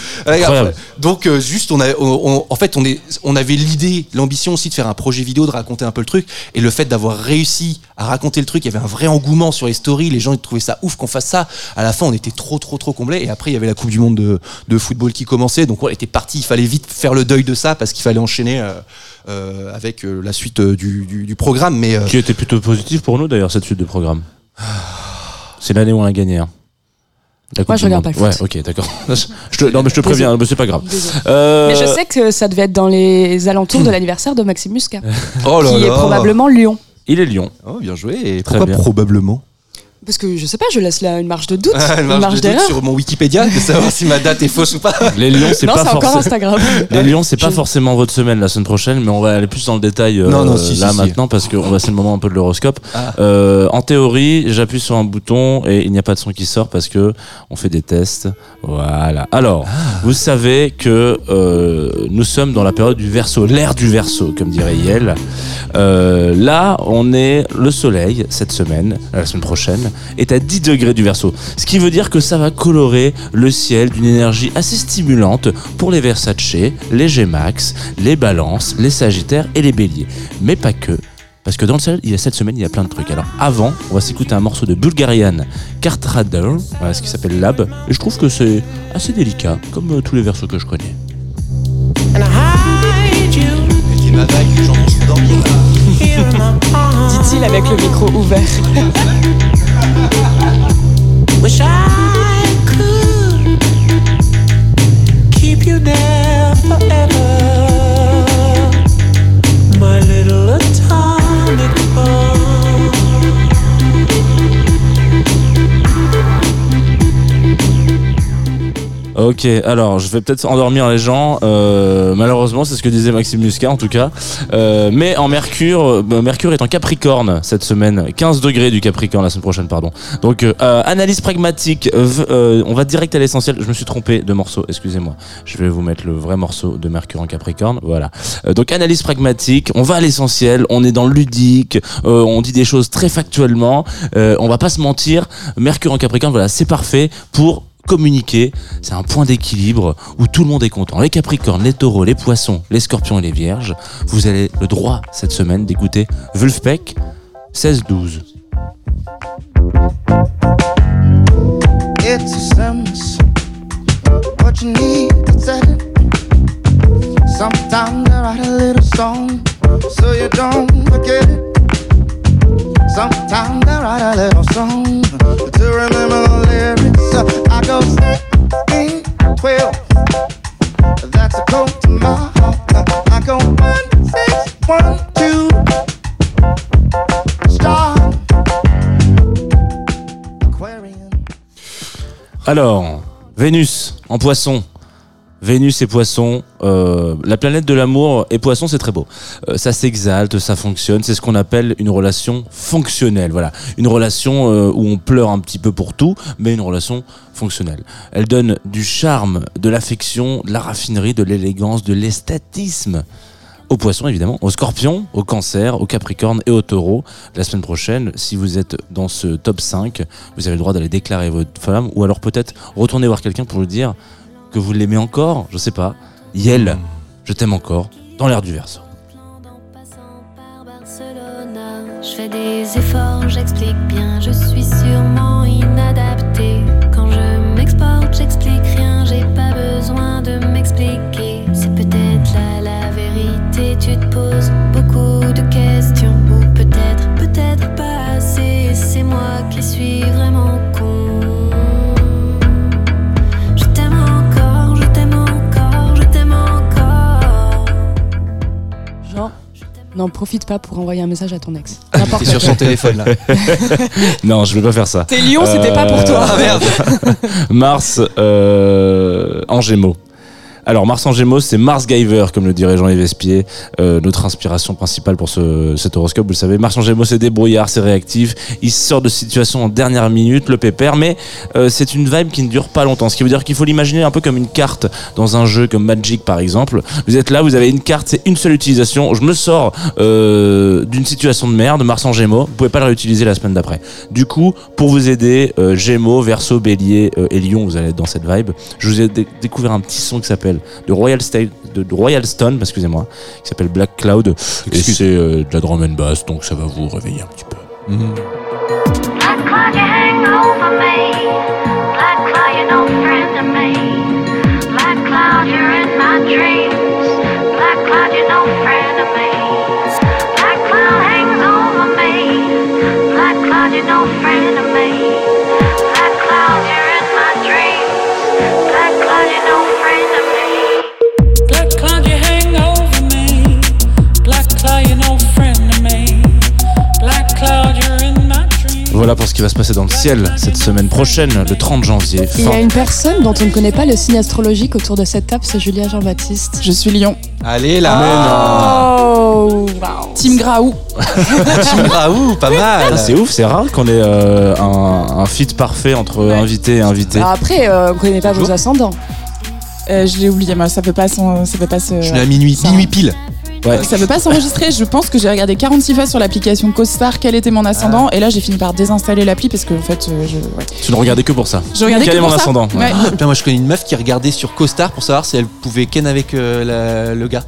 donc euh, juste on a on- on- en fait on est on avait l'idée l'ambition aussi de faire un projet vidéo de raconter un peu le truc. Et le fait d'avoir réussi à raconter le truc il y avait un vrai engouement sur les stories. Les gens ils trouvaient ça ouf qu'on fasse ça. À la fin on était trop trop trop comblés. Et après il y avait la coupe du monde de, de football qui commençait. Donc on était parti il fallait vite faire le deuil de ça parce qu'il fallait enchaîner euh, avec euh, la suite euh, du, du, du programme mais euh, Qui était plutôt positif pour nous d'ailleurs cette suite de programme. C'est l'année où on a gagné. hein. Moi, je regarde pas le Ouais, foot. ok, d'accord. Je te, non, mais je te préviens, mais c'est pas grave. Euh, Mais je sais que ça devait être dans les alentours de l'anniversaire de Maxime Muscat, oh là qui est probablement Lyon. Il est Lyon. oh, bien joué et Très pourquoi bien. probablement? Parce que je sais pas, je laisse là une marge de doute, Ah, une marge marge de doute sur mon Wikipédia de savoir si ma date est fausse ou pas Les Lions, c'est Non, pas c'est encore forcément. Instagram. Les Lions, c'est pas Je- forcément votre semaine la semaine prochaine, mais on va aller plus dans le détail euh, Non, non, si, là si, si. maintenant parce que on va c'est le moment un peu de l'horoscope. Ah. Euh, en théorie, j'appuie sur un bouton et il n'y a pas de son qui sort parce que on fait des tests. Voilà. Alors, Ah. vous savez que euh, nous sommes dans la période du verso, l'ère du verso, comme dirait Yel. Euh, là, on est le soleil cette semaine, la semaine prochaine, est à 10 degrés du verso. Ce qui veut dire que ça va colorer le ciel d'une énergie assez stimulante pour les Versace, les G-Max, les Balances, les Sagittaires et les Béliers. Mais pas que. Parce que dans le ciel, il y a cette semaine, il y a plein de trucs. Alors avant, on va s'écouter un morceau de Bulgarian Cartrader, voilà, ce qui s'appelle Lab. Et je trouve que c'est assez délicat, comme euh, tous les versos que je connais. Dit-il avec le micro ouvert. Wish I Ok, alors je vais peut-être endormir les gens. euh, malheureusement, c'est ce que disait Maxime Muscat en tout cas. Euh, mais en Mercure, euh, Mercure est en Capricorne cette semaine. 15 degrés du Capricorne la semaine prochaine, pardon. Donc euh, euh, analyse pragmatique. euh, on va direct à l'essentiel. Je me suis trompé de morceau. Excusez-moi. Je vais vous mettre le vrai morceau de Mercure en Capricorne. Voilà. Donc analyse pragmatique. On va à l'essentiel. On est dans le ludique. on dit des choses très factuellement. On va pas se mentir. Mercure en Capricorne, voilà, c'est parfait pour communiquer, c'est un point d'équilibre où tout le monde est content. Les Capricornes, les Taureaux, les Poissons, les Scorpions et les Vierges, vous avez le droit cette semaine d'écouter Wolfpack 16-12. It's a sense what you need to set it. Sometimes I write a little song so you don't forget it. Sometimes I write a little song to remember the lyrics. Alors, Vénus en Poisson. Vénus et Poisson, euh, la planète de l'amour et Poisson, c'est très beau. Euh, ça s'exalte, ça fonctionne. C'est ce qu'on appelle une relation fonctionnelle. Voilà, une relation euh, où on pleure un petit peu pour tout, mais une relation fonctionnelle. Elle donne du charme, de l'affection, de la raffinerie, de l'élégance, de l'esthétisme. Au poisson, évidemment, au scorpion, au cancer, au capricorne et au taureau. La semaine prochaine, si vous êtes dans ce top 5, vous avez le droit d'aller déclarer votre femme ou alors peut-être retourner voir quelqu'un pour lui dire que vous l'aimez encore, je sais pas. Yel, je t'aime encore, dans l'air du verso. Je fais des efforts, j'explique bien, je suis sûrement inadapté. Quand je m'exporte, j'explique rien, j'ai pas besoin de m'expliquer. C'est peut-être là la vérité, tu te poses n'en profite pas pour envoyer un message à ton ex. T'es N'importe sur son téléphone là. Non, je vais pas faire ça. T'es lion, c'était pas pour toi. Ah merde Mars euh, en Gémeaux. Alors Mars en Gémeaux, c'est Mars Giver, comme le dirait Jean-Yves Espier, euh, notre inspiration principale pour ce, cet horoscope. Vous le savez, Mars en Gémeaux, c'est débrouillard, c'est réactif. Il sort de situations en dernière minute, le pépère, mais euh, c'est une vibe qui ne dure pas longtemps. Ce qui veut dire qu'il faut l'imaginer un peu comme une carte dans un jeu comme Magic par exemple. Vous êtes là, vous avez une carte, c'est une seule utilisation. Je me sors euh, d'une situation de merde, Mars en Gémeaux, vous pouvez pas la réutiliser la semaine d'après. Du coup, pour vous aider, Gémeaux, Verseau, Bélier et Lion, vous allez être dans cette vibe. Je vous ai dé- découvert un petit son qui s'appelle de Royal, State, de, Royal Stone, excusez-moi, qui s'appelle Black Cloud. Et Excuse. c'est euh, de la drum and bass, donc ça va vous réveiller un petit peu. Black cloud, you hang over me. Black cloud, you're no friend of me. Black cloud, you're in my dreams. Black cloud, you're no Voilà pour ce qui va se passer dans le ciel cette semaine prochaine, le 30 janvier. Il y a une personne dont on ne connaît pas le signe astrologique autour de cette table, c'est Julia Jean-Baptiste. Je suis lion. Allez là Oh, Team Graou. Team Raoult, pas mal Ah, c'est ouf, c'est rare qu'on ait euh, un, un fit parfait entre invité et invité. Bah après, euh, on connaît pas vos ascendants. Euh, je l'ai oublié, moi, ça peut pas ça peut pas se. Je suis à minuit, Ça- minuit pile. Ouais. Ça peut pas s'enregistrer. Je pense que j'ai regardé 46 fois sur l'application CoStar quel était mon ascendant. Et là, j'ai fini par désinstaller l'appli parce que, en fait, euh, je, ouais. Tu ne regardais que pour ça. je regardais Quel que est pour mon ça. ascendant Ouais. Ah, putain, moi je connais une meuf qui regardait sur CoStar pour savoir si elle pouvait ken avec euh, la- le gars.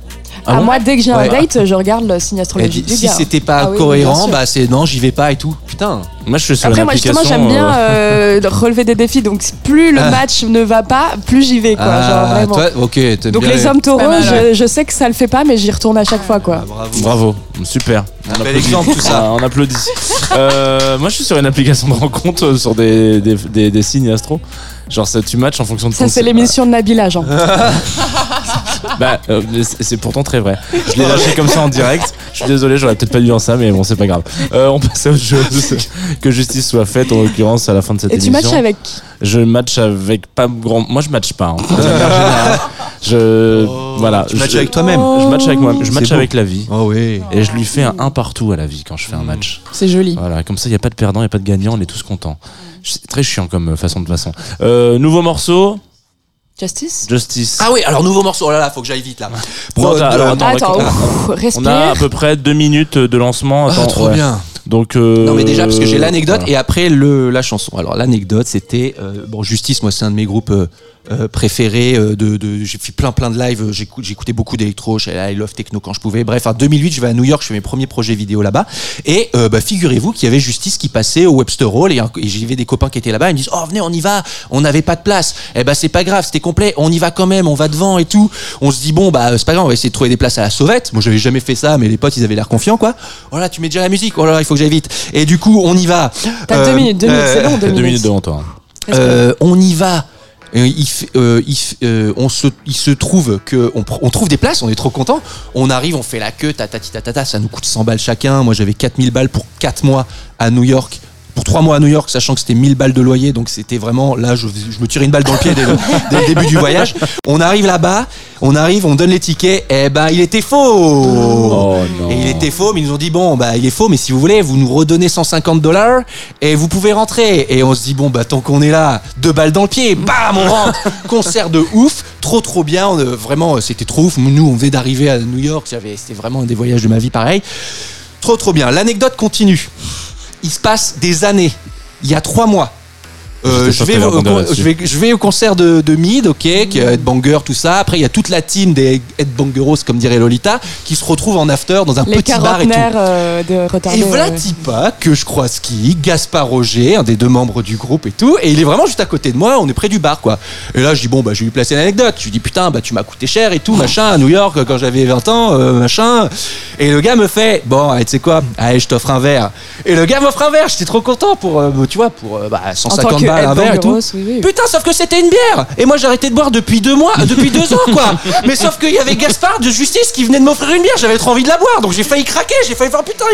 Ah bon moi, dès que j'ai un Ouais. date, je regarde le signe Elle astrologique dit, du si c'était pas Ah oui, cohérent, bah c'est non, j'y vais pas et tout. Putain. Moi, je suis sur Après, moi, application. justement, j'aime bien euh, euh, relever des défis. Donc, plus le Ah. match ne va pas, plus j'y vais, quoi. genre, Ah, vraiment. toi, Donc, bien les hommes taureaux, je, ouais. je sais que ça le fait pas, mais j'y retourne à chaque fois, quoi. Ah, bravo. Bravo, super. On Un bel applaudit. exemple, tout ça. Ah, on applaudit. Euh, moi, je suis sur une application de rencontre euh, sur des, des, des- des signes astro. Genre, ça, tu matches en fonction de Ça, ton c'est l'émission de Nabila, genre. Bah, euh, c'est pourtant très vrai. Je l'ai lâché comme ça en direct. Je suis désolé, j'aurais peut-être pas dû dire ça, mais bon, c'est pas grave. Euh, on passe à autre chose. que justice soit faite, en l'occurrence, à la fin de cette Et tu émission. matches avec Je match avec pas grand. Moi, je match pas. hein. Je. voilà. Tu matches je- avec toi-même. Je match avec moi. Je match avec la vie. Oh oui. Et je lui fais un 1 partout à la vie quand je fais un match. C'est joli. Voilà, comme ça, il n'y a pas de perdant, il n'y a pas de gagnant, on est tous contents. C'est très chiant comme euh, façon de façon. Euh, nouveau morceau, Justice Justice. Ah oui, alors nouveau morceau. Oh là là, faut que j'aille vite là. Non, Pro- alors, euh, attends, on va- Attends, ouf, on respire. a à peu près deux minutes de lancement. Ah, Attends, trop ouais. bien. Donc, euh, Non mais déjà parce que j'ai l'anecdote voilà. et après le la chanson. Alors l'anecdote c'était euh, bon Justice moi c'est un de mes groupes euh, euh, préférés euh, de, de j'ai fait plein plein de lives euh, j'écoute j'écoutais beaucoup d'électro j'ai I love techno quand je pouvais. Bref en 2008 je vais à New York je fais mes premiers projets vidéo là-bas. Et euh, bah, figurez-vous qu'il y avait Justice qui passait au Webster Hall et, et j'y vais des copains qui étaient là-bas ils me disent oh venez on y va on n'avait pas de place. Eh ben c'est pas grave c'était complet on y va quand même on va devant et tout. On se dit bon bah c'est pas grave on va essayer de trouver des places à la sauvette. Moi j'avais jamais fait ça mais les potes ils avaient l'air confiants quoi. Voilà tu mets déjà la musique oh là là il faut que j'aille vite. Et du coup on y va. T'as Euh, deux minutes, deux minutes, c'est long, deux Deux minutes. minutes devant toi. euh, on y va. Euh, il, euh, euh, on se, il se trouve que on, trouve des places, on est trop content. On arrive, on fait la queue, ta ta ta, ça nous coûte 100 balles chacun. Moi j'avais 4000 balles pour 4 mois à New York. Pour 3 mois à New York, sachant que c'était 1000 balles de loyer, donc c'était vraiment là, je, je me tirais une balle dans le pied dès le, dès le début du voyage. On arrive là-bas, on arrive, on donne les tickets, et ben il était faux. Oh. Et il était faux, mais ils nous ont dit bon, bah il est faux, mais si vous voulez, vous nous redonnez 150 dollars et vous pouvez rentrer. Et on se dit bon, bah tant qu'on est là, deux balles dans le pied, bam, on rentre. Concert de ouf, trop trop bien. On, euh, vraiment, euh, c'était trop ouf. Nous, on venait d'arriver à New York, c'était vraiment un des voyages de ma vie, pareil. Trop trop bien. L'anecdote continue. Il se passe des années. Il y a trois mois. Euh, je, vais au, je, vais, je vais au concert de, de Mid, ok, qui est Headbanger, tout ça. Après, il y a toute la team des Headbangeros, comme dirait Lolita, qui se retrouvent en after dans un Les petit bar et tout. euh, de. Et voilà ouais. Tipa que je croise qui, Gaspard Roger, un des deux membres du groupe et tout, et il est vraiment juste à côté de moi, on est près du bar quoi. Et là je dis bon bah je vais lui placer l'anecdote, je lui dis putain bah tu m'as coûté cher et tout machin à New York quand j'avais 20 ans euh, machin. Et le gars me fait bon allez, tu sais quoi, allez je t'offre un verre. Et le gars m'offre un verre, j'étais trop content pour euh, tu vois pour euh, bah, En tant 150 que balles un verre et tout. Headbangeros, oui, oui. Putain, sauf que c'était une bière. Et moi, j'ai arrêté de boire depuis deux mois, depuis deux ans, quoi. Mais sauf qu'il y avait Gaspard de Justice qui venait de m'offrir une bière. J'avais trop envie de la boire, donc j'ai failli craquer. J'ai failli faire putain.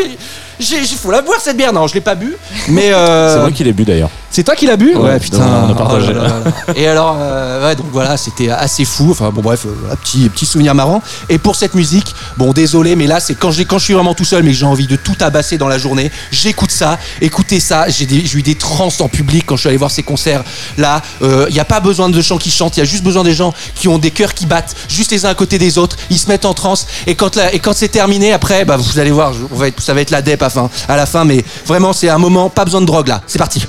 Il- J'ai, faut la boire cette bière. Non, je l'ai pas bu. Mais euh, C'est moi qui l'ai bu d'ailleurs. c'est toi qui l'as bu? Ouais, putain. on a partagé. Oh là là là là. Et alors, euh, ouais, donc voilà, c'était assez fou. Enfin bon, bref, euh, petit petit souvenir marrant. Et pour cette musique, bon, désolé, mais là, c'est quand j'ai quand je suis vraiment tout seul, mais que j'ai envie de tout tabasser dans la journée. J'écoute ça, écoutez ça. J'ai eu des trans en public quand je suis allé voir ces concerts. Là, il n'y a pas besoin de gens qui chantent. Il y a juste besoin des gens qui ont des cœurs qui battent, juste les uns à côté des autres. Ils se mettent en transe. Et quand la- et quand c'est terminé, après, bah, vous allez voir, on va être- ça va être la dep fin, à la fin. Mais vraiment, c'est un moment, pas besoin de drogue là. C'est parti.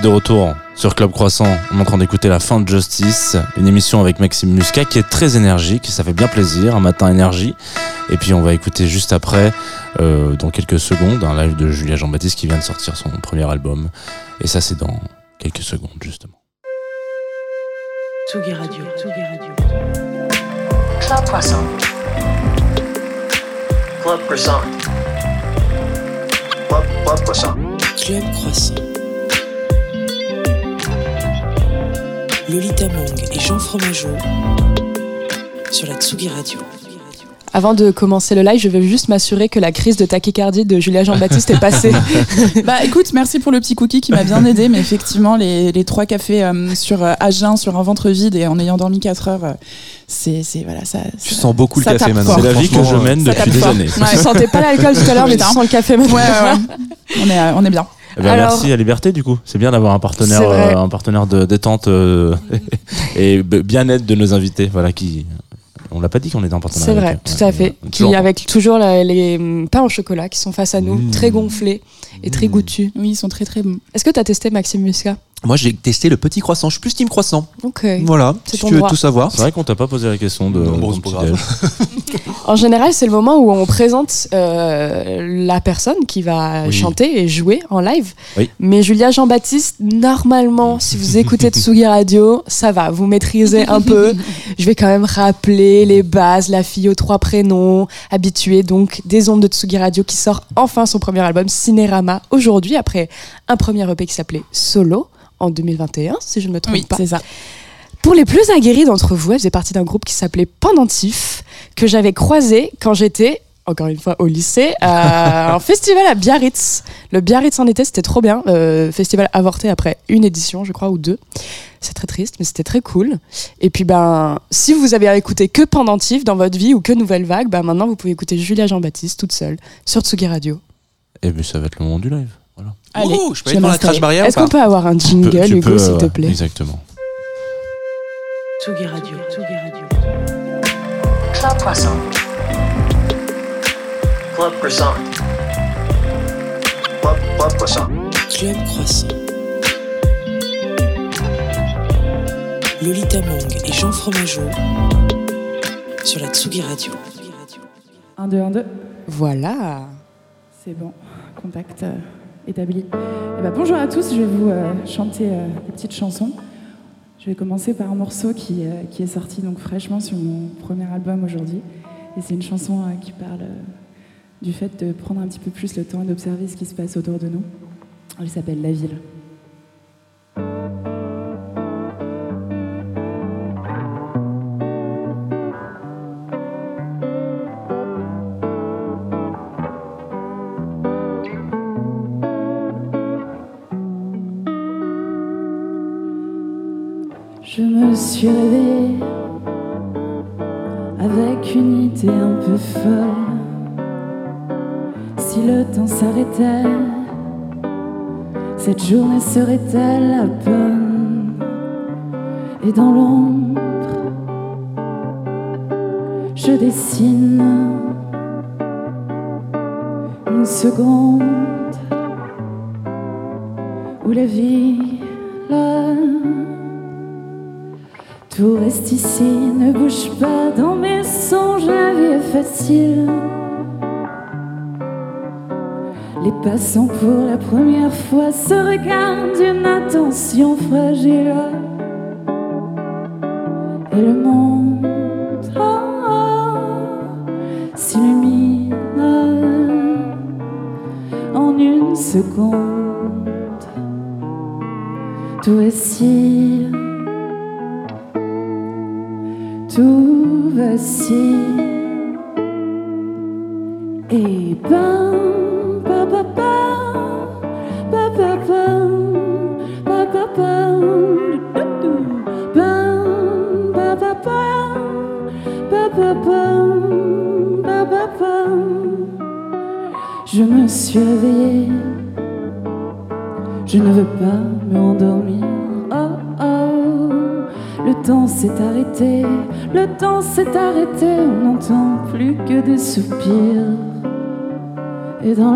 Êtes de retour sur Club Croissant. On est en train d'écouter la fin de Justice, une émission avec Maxime Muscat qui est très énergique, ça fait bien plaisir, un matin énergie. Et puis on va écouter juste après, euh, dans quelques secondes, un live de Julia Jean-Baptiste qui vient de sortir son premier album. Et ça c'est dans quelques secondes justement. Tsugi Radio. Tsugi Radio. Club Croissant. Club Croissant. Club, Club Croissant. Club Croissant. Lolita Mang et Jean Fromageau sur la Tsugi Radio. Avant de commencer le live, je vais juste m'assurer que la crise de tachycardie de Julia Jean-Baptiste est passée. Bah écoute, merci pour le petit cookie qui m'a bien aidé, mais effectivement, les, les trois cafés euh, sur euh, à jeun, sur un ventre vide et en ayant dormi 4 heures, euh, c'est c'est- voilà ça. Tu ça- sens beaucoup le café maintenant. C'est la vie que je mène depuis des fort. années. Ouais. Tu sentais pas l'alcool tout à l'heure, mais tu sens le café maintenant. ouais, ouais. On est euh, on est bien. Eh ben, Alors- merci à Liberté du coup. C'est bien d'avoir un partenaire, euh, un partenaire de détente euh, et bien-être de nos invités. Voilà qui. On l'a pas dit qu'on était en partenariat. C'est vrai, avec tout à fait. Qui, Toujours. avec toujours la- les hum, pains au chocolat qui sont face à nous, Mmh. très gonflés et très goûtus. Oui, ils sont très très bons. Est-ce que tu as testé Maxime Muscat? Moi, j'ai testé le petit croissant. Je suis plus team croissant. Ok. Voilà, si ton tu veux droit. tout savoir. C'est vrai qu'on t'a pas posé la question de. Déj. En général, c'est le moment où on présente euh, la personne qui va Oui. chanter et jouer en live. Oui. Mais Julia Jean-Baptiste, normalement, si vous écoutez Tsugi Radio, ça va, vous maîtrisez un peu. Je vais quand même rappeler les bases, la fille aux trois prénoms, habituée donc des ondes de Tsugi Radio qui sort enfin son premier album Cinérama aujourd'hui après un premier EP qui s'appelait Solo en 2021, si je ne me trompe Oui, pas. c'est ça. Pour les plus aguerris d'entre vous, elle faisait partie d'un groupe qui s'appelait Pendentif, que j'avais croisé quand j'étais, encore une fois, au lycée, à un festival à Biarritz. Le Biarritz en été, c'était trop bien. Euh, festival avorté après une édition, je crois, ou deux. C'est très triste, mais c'était très cool. Et puis, ben, si vous avez écouté que Pendentif dans votre vie ou que Nouvelle Vague, ben, maintenant, vous pouvez écouter Julia Jean-Baptiste toute seule sur Tsugi Radio. Et puis ça va être le moment du live. Voilà. Allez, Ouh, je peux je aller dans la crash barrière Est-ce qu'on peut avoir un jingle, peux- Hugo, s'il te plaît? Exactement. Tsugi Radio. Tsugi Radio. Club Croissant. Club Croissant. Club, Club Croissant. Club Croissant. Lolita Mang et Jean Fromageau sur la Tsugi Radio. 1 2 1 2. Voilà. C'est bon, contact euh, Eh ben, bonjour à tous, je vais vous euh, chanter euh, des petites chansons. Je vais commencer par un morceau qui, euh, qui est sorti donc fraîchement sur mon premier album aujourd'hui. Et c'est une chanson euh, qui parle du fait de prendre un petit peu plus le temps et d'observer ce qui se passe autour de nous. Elle s'appelle La Ville. Suis réveillée avec une idée un peu folle. Si le temps s'arrêtait, cette journée serait-elle la bonne? Et dans l'ombre, je dessine une seconde où la vie, là, tout reste ici, ne bouge pas dans mes songes, la vie est facile. Les passants pour la première fois se regardent d'une attention fragile. Et le monde oh, oh, s'illumine en une seconde. Tout est si soupirs. Et dans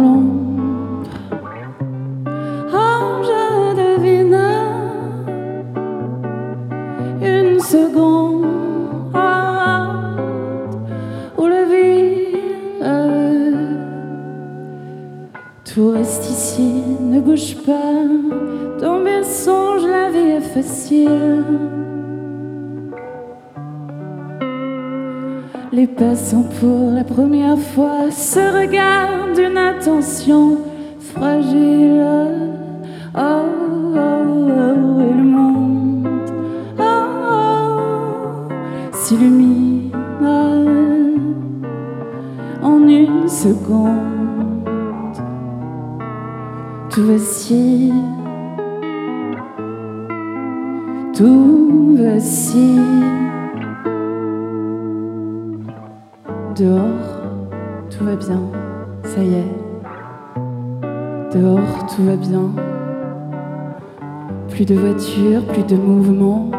Plus de voitures, plus de mouvement,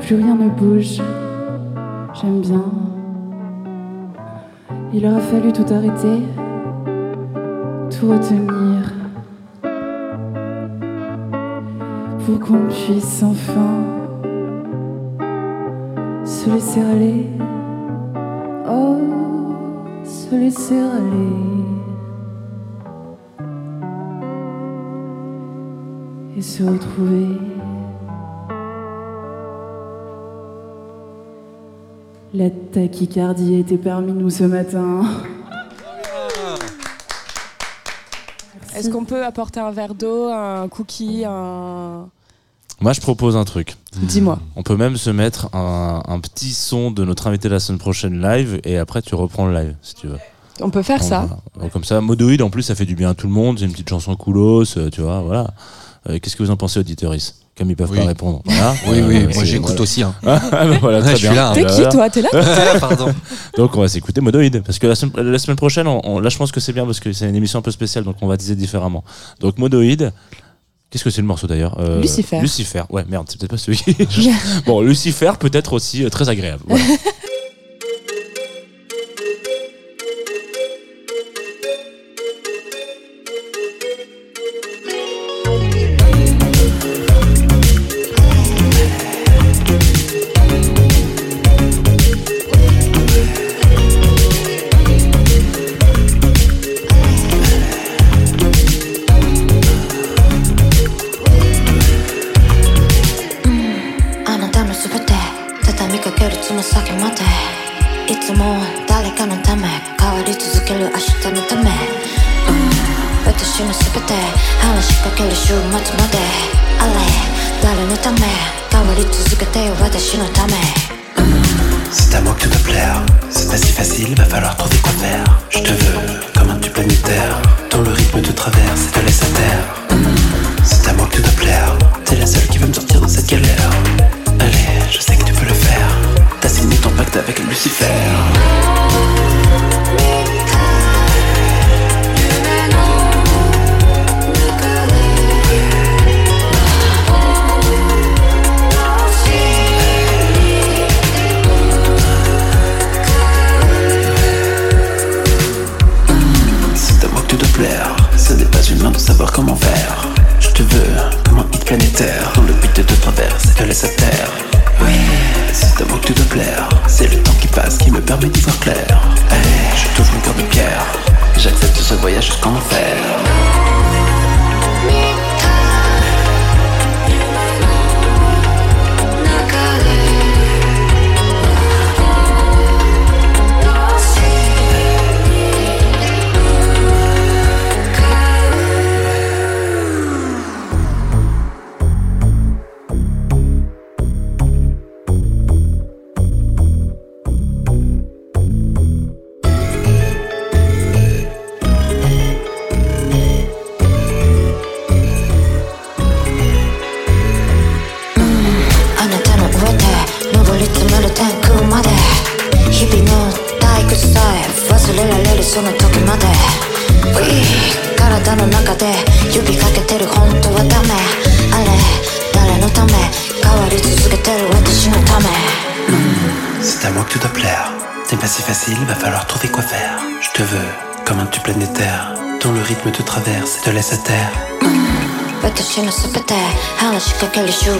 plus rien ne bouge. J'aime bien. Il aura fallu tout arrêter, tout retenir, pour qu'on puisse enfin se laisser aller. Oh, se laisser aller. Et se retrouver. La tachycardie a été parmi nous ce matin. Est-ce qu'on peut apporter un verre d'eau, un cookie, un. Moi, je propose un truc. Dis-moi. On peut même se mettre un, un petit son de notre invité la semaine prochaine live et après tu reprends le live si tu veux. On peut faire ça. Voilà. Comme ça, Modoïde en plus ça fait du bien à tout le monde. C'est une petite chanson coolos, euh, tu vois, voilà. Euh, Qu'est-ce que vous en pensez, auditeuris? Comme ils peuvent Oui. pas répondre. Voilà. Oui, oui, Euh, moi j'écoute aussi. Hein. Ah, bah voilà, très je suis bien. là. hein. T'es qui, Voilà. toi? T'es là? Pardon. Donc on va s'écouter Modoïde parce que la semaine, la semaine prochaine, on, on- là je pense que c'est bien parce que c'est une émission un peu spéciale donc on va diser différemment. Donc Modoïde, qu'est-ce que c'est le morceau d'ailleurs? Euh, Lucifer. Lucifer, ouais merde, c'est peut-être pas celui bon, Lucifer peut être aussi euh, très agréable. Voilà.「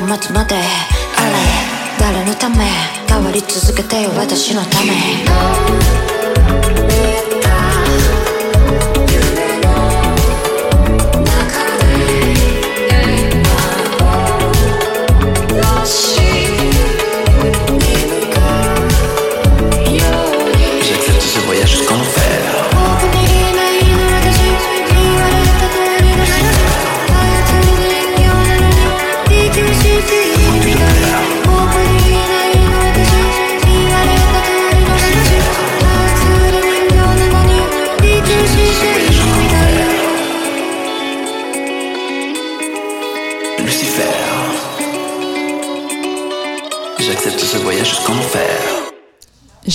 待つまであれ誰のため変わり続けてよ私のため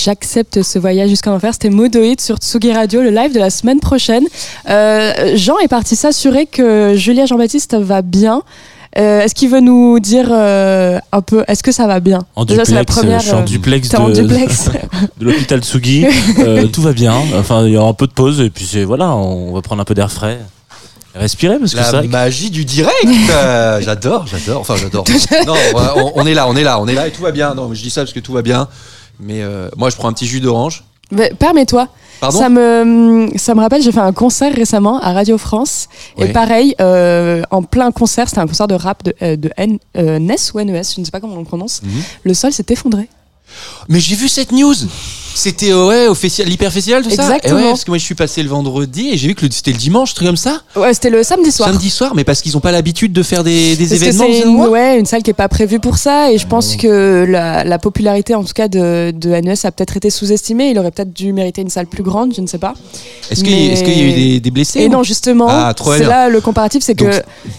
J'accepte ce voyage jusqu'en enfer. C'était Modoïd sur Tsugi Radio, le live de la semaine prochaine. Euh, Jean est parti s'assurer que Julia Jean-Baptiste va bien. Euh, est-ce qu'il veut nous dire euh, un peu Est-ce que ça va bien? En Déjà, c'est la duplex, première, je suis en duplex de, duplex. de l'hôpital Tsugi. Euh, tout va bien. Enfin, il y aura un peu de pause et puis c'est voilà, on va prendre un peu d'air frais. Respirer parce que La c'est vrai que- magie du direct Euh, J'adore, j'adore. Enfin, j'adore. non, on, on est là, on est là, on est là et tout va bien. Non, mais je dis ça parce que tout va bien. Mais euh, moi, je prends un petit jus d'orange. Permets-toi. Pardon ça me, ça me rappelle, j'ai fait un concert récemment à Radio France. Ouais. Et pareil, euh, en plein concert, c'était un concert de rap de, euh, de N, euh, NES ou NES, je ne sais pas comment on le prononce. Mhm. Le sol s'est effondré. Mais j'ai vu cette news. C'était euh, ouais, au festival, l'hyper festival, tout ça. Exactement. Et ouais, parce que moi, je suis passé le vendredi et j'ai vu que c'était le dimanche, truc comme ça. Ouais, c'était le samedi soir. Samedi soir, mais parce qu'ils ont pas l'habitude de faire des, des Parce que événements. une, ouais, une salle qui est pas prévue pour ça et je pense que la, la popularité en tout cas de, de NES a peut-être été sous-estimée. Il aurait peut-être dû mériter une salle plus grande, je ne sais pas. Est-ce qu'il y, a eu des, des blessés Et non, justement, Ah, c'est là le comparatif, c'est que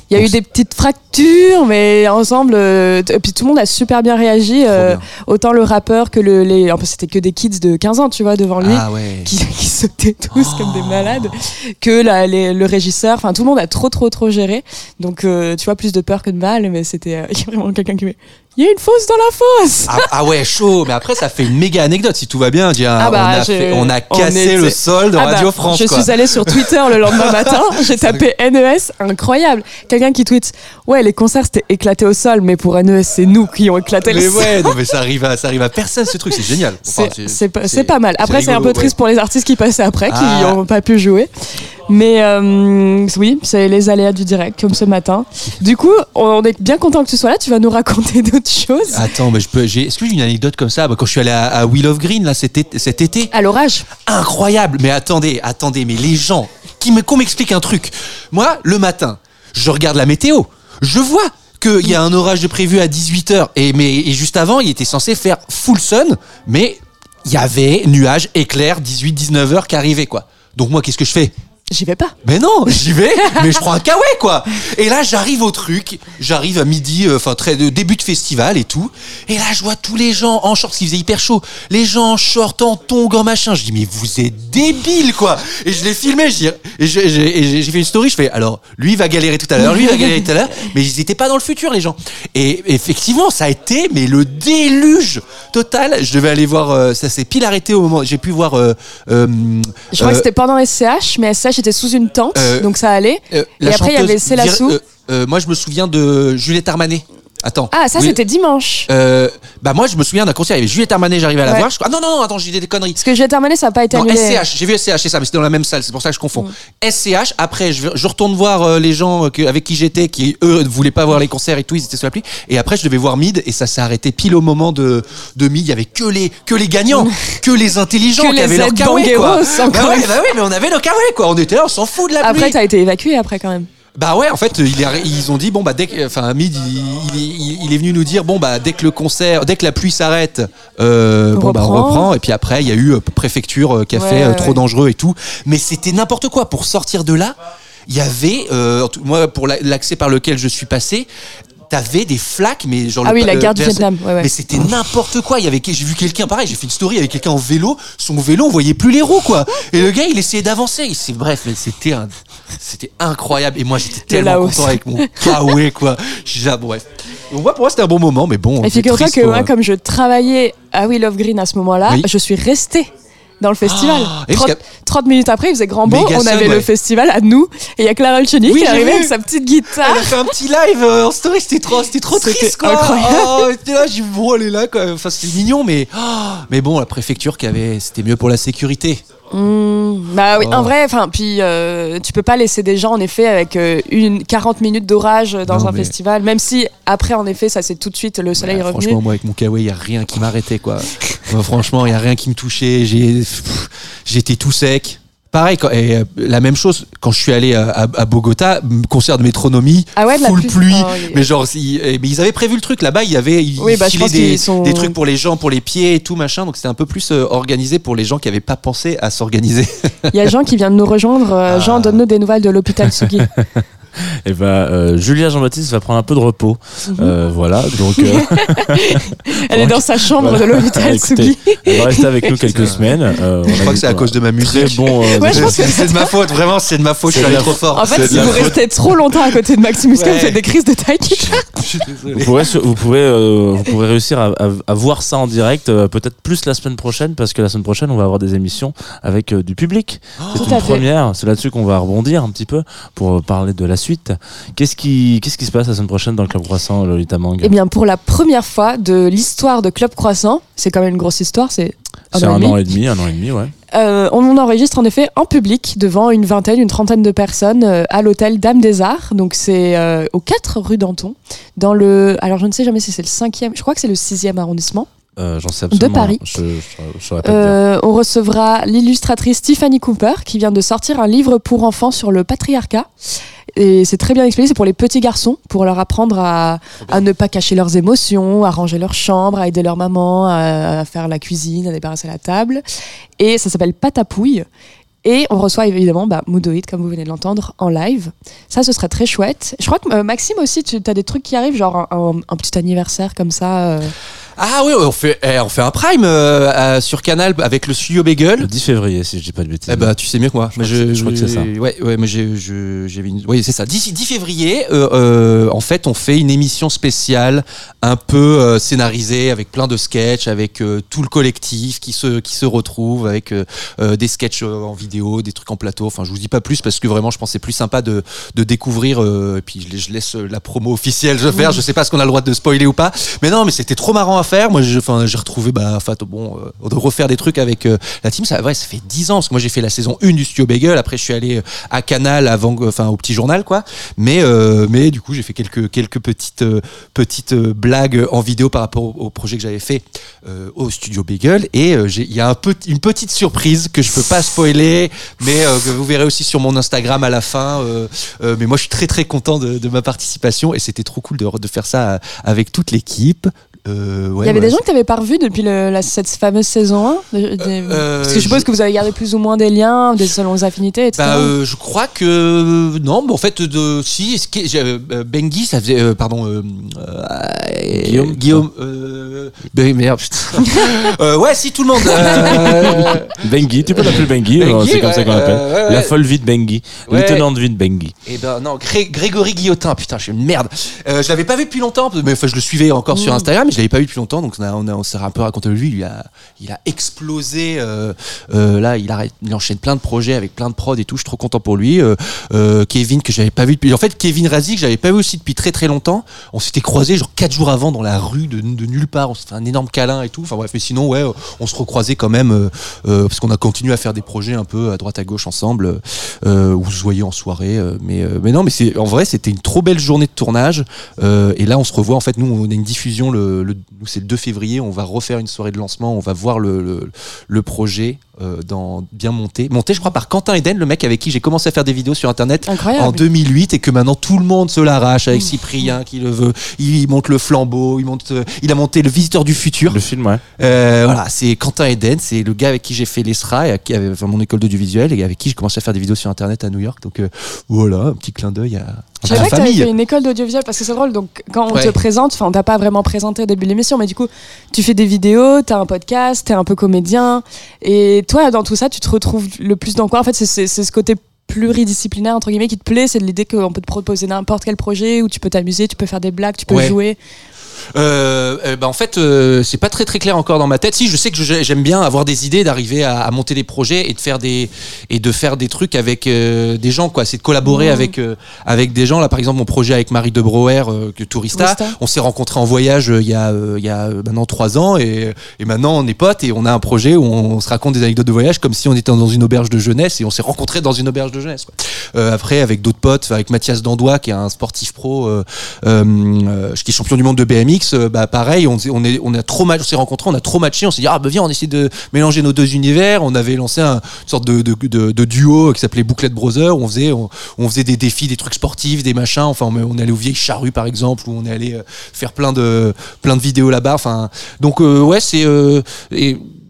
il y a donc eu des petites fractures, mais ensemble, euh, et puis tout le monde a super bien réagi, euh, autant le rappeur que le, les, en plus c'était que des kids de 15 ans, tu vois, devant lui, Ah ouais. qui, qui sautaient tous comme des malades, que la- les- le régisseur, enfin tout le monde a trop trop trop géré, donc euh, tu vois plus de peur que de mal, mais c'était euh, il y a vraiment quelqu'un qui met, il y a une fosse dans la fosse. Ah, ah ouais, chaud. Mais après, ça fait une méga anecdote si tout va bien. Dis, Ah bah, on, a j'ai- fait- on a on cassé était- le sol de Ah bah, Radio France. Je quoi. suis allée sur Twitter le lendemain matin, j'ai tapé NES, incroyable. Quelqu'un qui tweet Ouais, les concerts c'était éclaté au sol, mais pour NES, c'est nous qui ont éclaté Mais le sol. ouais, non, mais ça arrive à, ça arrive à personne ce truc, c'est génial. Enfin, C'est- pas, mal. Après, c'est un peu triste ouais. pour les artistes qui passaient après, qui Ah. n'ont pas pu jouer. Mais euh, oui, c'est les aléas du direct, comme ce matin. Du coup, on est bien content que tu sois là. Tu vas nous raconter choses. Attends, mais je peux. j'ai- Est-ce que j'ai une anecdote comme ça? Bah, Quand je suis allé à, à Wheel of Green là cet été, cet été, À l'orage. incroyable. Mais attendez, attendez, mais les gens qui me, qu'on m'explique un truc. Moi, le matin, je regarde la météo, je vois qu'il y a un orage de prévu à 18h et mais et juste avant, il était censé faire full sun, mais il y avait nuages, éclairs, 18-19 heures qui arrivaient quoi. Donc moi, qu'est-ce que je fais? J'y vais pas. mais non, j'y vais, mais je prends un kawaii quoi. Et là, j'arrive au truc, j'arrive à midi, euh, enfin très début de festival et tout. Et là, je vois tous les gens en short, parce qu'il faisait hyper chaud. Les gens en short, en tongs, en machin. Je dis mais vous êtes débiles quoi. Et je l'ai filmé, je dis, et j'ai- fait une story. Je fais alors lui va galérer tout à l'heure, lui va galérer tout à l'heure, mais ils étaient pas dans le futur les gens. Et effectivement, ça a été mais le déluge total. Je devais aller voir, euh, ça s'est pile arrêté au moment. J'ai pu voir. euh, Je crois que c'était pendant SCH, mais SCH était sous une tente, Euh, donc ça allait. euh, Et après, il y avait Célassou. Euh, moi, je me souviens de Juliette Armanet. Attends. Ah, ça, Oui. c'était dimanche. Euh, bah moi je me souviens d'un concert, il y avait Juliette Armanet, j'arrivais à la Ouais. voir. Je... Ah non non non, attends, j'ai dit des conneries. Parce que j'ai terminé, ça n'a pas été Non, annulé. SCH, j'ai vu SCH, c'est ça, mais c'était dans la même salle, c'est pour ça que je confonds. Mm. SCH, après je, je retourne voir euh, les gens euh, que- avec qui j'étais, qui eux ne voulaient pas voir les concerts et tout, ils étaient sous la pluie. Et après je devais voir Mid et ça s'est arrêté pile au moment de, de Mid. Il y avait que les, que les gagnants, que les intelligents Que qui les avaient leur encore Bah ouais, bah ouais, mais on avait nos kawaii quoi. On était là, on s'en fout de la. Après, t'as été évacué après quand même. Bah ouais, en fait, il est- ils ont dit bon bah dès que, enfin Mid, il, il est- il- il est venu nous dire bon bah dès que le concert, dès que la pluie s'arrête, euh, On bon bah on reprend. Et puis après, il y a eu euh, préfecture euh, qui a Ouais, fait euh, ouais, trop dangereux et tout. Mais c'était n'importe quoi pour sortir de là. Il y avait, euh, moi pour la- l'accès par lequel je suis passé. T'avais des flaques, mais genre Ah le- oui, la gare du Vietnam, ouais, ouais. Mais c'était n'importe quoi. Il y avait, j'ai vu quelqu'un, pareil, j'ai fait une story avec quelqu'un en vélo. Son vélo, on voyait plus les roues, quoi. Et le gars, il essayait d'avancer. Bref, mais c'était un, c'était incroyable. Et moi, j'étais tellement content avec mon kawaii, quoi. J'ai ah, bon. Donc, moi, pour moi, c'était un bon moment, mais bon. Et figure-toi que moi, euh, comme je travaillais à Will of Green à ce moment-là, Oui. je suis restée dans le festival. parce 30, qu'à- 30 minutes après, il faisait grand beau, Méga on avait ouais. le festival à nous, et il y a Clara Luciani Oui, qui est arrivée avec sa petite guitare. Elle a fait un petit live euh, en story, c'était trop, c'était trop C'était triste quoi. incroyable. Oh, j'étais là, j'ai dit, bon, elle est là quoi. Enfin, c'était mignon, mais oh, mais bon, la préfecture qui avait, c'était mieux pour la sécurité. Mmh, bah oui, Oh. en vrai, enfin, puis euh, tu peux pas laisser des gens en effet avec euh, une 40 minutes d'orage dans Non, un mais- festival, même si après en effet ça c'est tout de suite le soleil est revenu. franchement, moi avec mon kawaii, il y a rien qui m'arrêtait quoi. Moi, franchement, il y a rien qui me touchait. J'ai, j'étais tout sec. Pareil, quand- et, euh, la même chose quand je suis allé à, à- Bogota, concert de métronomie, Ah ouais, full pluie. pluie. Oh, oui. Mais genre, eh, mais ils avaient prévu le truc là-bas. Il y avait, ils Oui, bah, des, qu'ils sont- des trucs pour les gens, pour les pieds et tout machin. Donc c'était un peu plus euh, organisé pour les gens qui avaient pas pensé à s'organiser. Il y a Jean qui vient de nous rejoindre. Euh, Jean, donne-nous des nouvelles de l'hôpital Sugi. Et bah, euh, Julia Jean-Baptiste va prendre un peu de repos. Mhm. Euh, voilà, donc. euh, Elle est dans sa chambre voilà. de l'hôpital Écoutez, Sugi. Elle va rester avec nous quelques semaines. Euh, on je a crois eu que c'est à cause de ma Très musique. bon. euh, Ouais, je pense que- c'est de ma faute, vraiment, c'est de ma faute. Je suis allé trop fort. En fait, si vous faute. restez trop longtemps à côté de Maxime Muscat, Ouais. vous faites des crises de taille. Je suis désolé. Vous pourrez, vous pouvez, euh, vous pourrez réussir à, à- à voir ça en direct, euh, peut-être plus la semaine prochaine, parce que la semaine prochaine, on va avoir des émissions avec euh, du public. C'est Tout une à fait. première. C'est là-dessus qu'on va rebondir un petit peu pour euh, parler de la suite. Qu'est-ce qui, qu'est-ce qui se passe la semaine prochaine dans le Club Croissant, Lolita Mang Eh bien, pour la première fois de l'histoire de Club Croissant, c'est quand même une grosse histoire, c'est un an et un demi. an et demi, un an et demi, ouais. Euh, on enregistre en effet en public devant une vingtaine, une trentaine de personnes euh, à l'hôtel Dame des Arts. Donc c'est euh, aux 4 rue Danton, dans le. Alors je ne sais jamais si c'est le 5e, je crois que c'est le 6e arrondissement. Euh, J'en sais absolument. Paris. Je, je, je. Euh, on recevra l'illustratrice Tiffany Cooper qui vient de sortir un livre pour enfants sur le patriarcat. Et c'est très bien expliqué, c'est pour les petits garçons, pour leur apprendre à, à ne pas cacher leurs émotions, à ranger leur chambre, à aider leur maman, à, faire la cuisine, à débarrasser la table. Et ça s'appelle Patapouille. Et on reçoit évidemment bah, Moodoid, comme vous venez de l'entendre, en live. Ça, ce serait très chouette. Je crois que euh, Maxime aussi, tu as des trucs qui arrivent, genre un petit anniversaire comme ça. euh. Ah oui, on fait, eh, on fait un prime euh, sur Canal avec le studio Le Bagel. 10 février, si je dis pas de bêtises. Eh bah, tu sais mieux que moi. Je Mais crois que c'est- je crois que c'est ça. Ouais, ouais, mais j'ai, je- j'avais une- Oui, c'est ça. 10, 10 février, euh, euh, en fait, on fait une émission spéciale, un peu euh, scénarisée, avec plein de sketchs, avec euh, tout le collectif qui se, qui se retrouve, avec euh, euh, des sketchs euh, en vidéo, des trucs en plateau. Enfin, je vous dis pas plus parce que vraiment, je pense que c'est plus sympa de, de découvrir. euh, et puis, je, je laisse euh, la promo officielle je faire. Je sais pas ce qu'on a le droit de spoiler ou pas. Mais non, mais c'était trop marrant à faire. Moi, j'ai, retrouvé, bah, en fait, bon, euh, de refaire des trucs avec euh, la team. Ça, ouais, ça fait 10 ans moi, j'ai fait la saison 1 du Studio Bagel. Après, je suis allé euh, à Canal avant, enfin, au petit journal, quoi. Mais, mais du coup, j'ai fait quelques, quelques petites, petites blagues en vidéo par rapport au, projet que j'avais fait au Studio Bagel. Et il y a une petite surprise que je peux pas spoiler, mais que vous verrez aussi sur mon Instagram à la fin. mais moi, je suis très, très content de, ma participation et c'était trop cool de, faire ça avec toute l'équipe. Euh, ouais, Il y avait voilà. des gens que tu n'avais pas revus depuis le- la- cette fameuse saison 1 de- des- Euh, Parce que je suppose que vous avez gardé plus ou moins des liens, des selon les affinités, etc. Bah, euh, je crois que non, mais en fait, de si, ce qui- j'ai, euh, Bengi, ça faisait, euh, pardon, euh, euh, Guillaume Guillaume, euh, ben, merde, putain. Euh, ouais, si tout le monde. euh, Bengi, tu peux l'appeler Bengi, Bengi, euh, c'est comme ça qu'on l'appelle. euh, ouais, La folle vie de Bengi. Ouais. L'étonnante vie de Bengi. Eh ben non, Gré- Grégory Guillotin, putain, je suis une merde. Euh, je l'avais pas vu depuis longtemps, mais enfin je le suivais encore sur Mm. Instagram, mais je l'avais pas vu depuis longtemps, donc on, s'est un peu raconté lui. Il a, il a explosé. euh, euh, là, il, enchaîne plein de projets avec plein de prods et tout. Je suis trop content pour lui. Euh, Kevin que j'avais pas vu depuis. En fait, Kevin Razi que j'avais pas vu aussi depuis très très longtemps. On s'était croisés genre quatre jours avant dans la rue de, nulle part. On s'est fait un énorme câlin et tout. Enfin bref, mais sinon ouais, on se recroisait quand même parce qu'on a continué à faire des projets un peu à droite à gauche ensemble où se voyait en soirée. mais, non, mais en vrai, c'était une trop belle journée de tournage. Et là, on se revoit. En fait, nous, on a une diffusion. Le, le- nous, c'est le 2 février. On va refaire une soirée de lancement. On va voir le, le, le projet euh, dans bien monté. Monté, je crois, par Quentin Eden, le mec avec qui j'ai commencé à faire des vidéos sur Internet Incroyable. en 2008 et que maintenant tout le monde se l'arrache avec Cyprien qui le veut. Il monte le flambeau. Il monte. euh, il a monté le Visiteur du futur. Le film, ouais. Euh, voilà, c'est Quentin Eden, c'est le gars avec qui j'ai fait l'ESRA et avec qui avait enfin, mon école d'audiovisuel et avec qui j'ai commencé à faire des vidéos sur internet à New York. Donc euh, voilà, un petit clin d'œil à, Je savais pas que tu fait une école d'audiovisuel parce que c'est drôle. Donc, quand on Ouais. te présente, enfin, on t'a pas vraiment présenté au début de l'émission, mais du coup, tu fais des vidéos, tu as un podcast, tu es un peu comédien. Et toi, dans tout ça, tu te retrouves le plus dans quoi? En fait, c'est- ce côté pluridisciplinaire, entre guillemets, qui te plaît. C'est de l'idée qu'on peut te proposer n'importe quel projet où tu peux t'amuser, tu peux faire des blagues, tu peux Ouais. jouer. Euh, bah en fait, euh, c'est pas très très clair encore dans ma tête. Si, je sais que j'aime bien avoir des idées, d'arriver à, à monter des projets et de faire des et de faire des trucs avec euh, des gens, quoi. C'est de collaborer Mhm. avec euh, avec des gens. Là, par exemple, mon projet avec Marie de Brouwer, euh, que Tourista, Tourista. on s'est rencontrés en voyage euh, il y a euh, il y a maintenant trois ans et et maintenant on est potes et on a un projet où on, se raconte des anecdotes de voyage comme si on était dans une auberge de jeunesse et on s'est rencontrés dans une auberge de jeunesse. quoi. Euh, après, avec d'autres potes, avec Mathias Dandois, qui est un sportif pro, euh, euh, euh, qui est champion du monde de BMX, euh, bah pareil, on, on, a trop match, on s'est rencontrés, on a trop matché, on s'est dit ah bah viens, on essaie de mélanger nos deux univers. On avait lancé un, une sorte de, de, duo qui s'appelait Bouclette Brothers. On faisait, on, faisait des défis, des trucs sportifs, des machins. Enfin, on, allé aux vieilles charrues par exemple, où on est allé euh, faire plein de plein de vidéos là-bas. Enfin, donc euh, ouais, c'est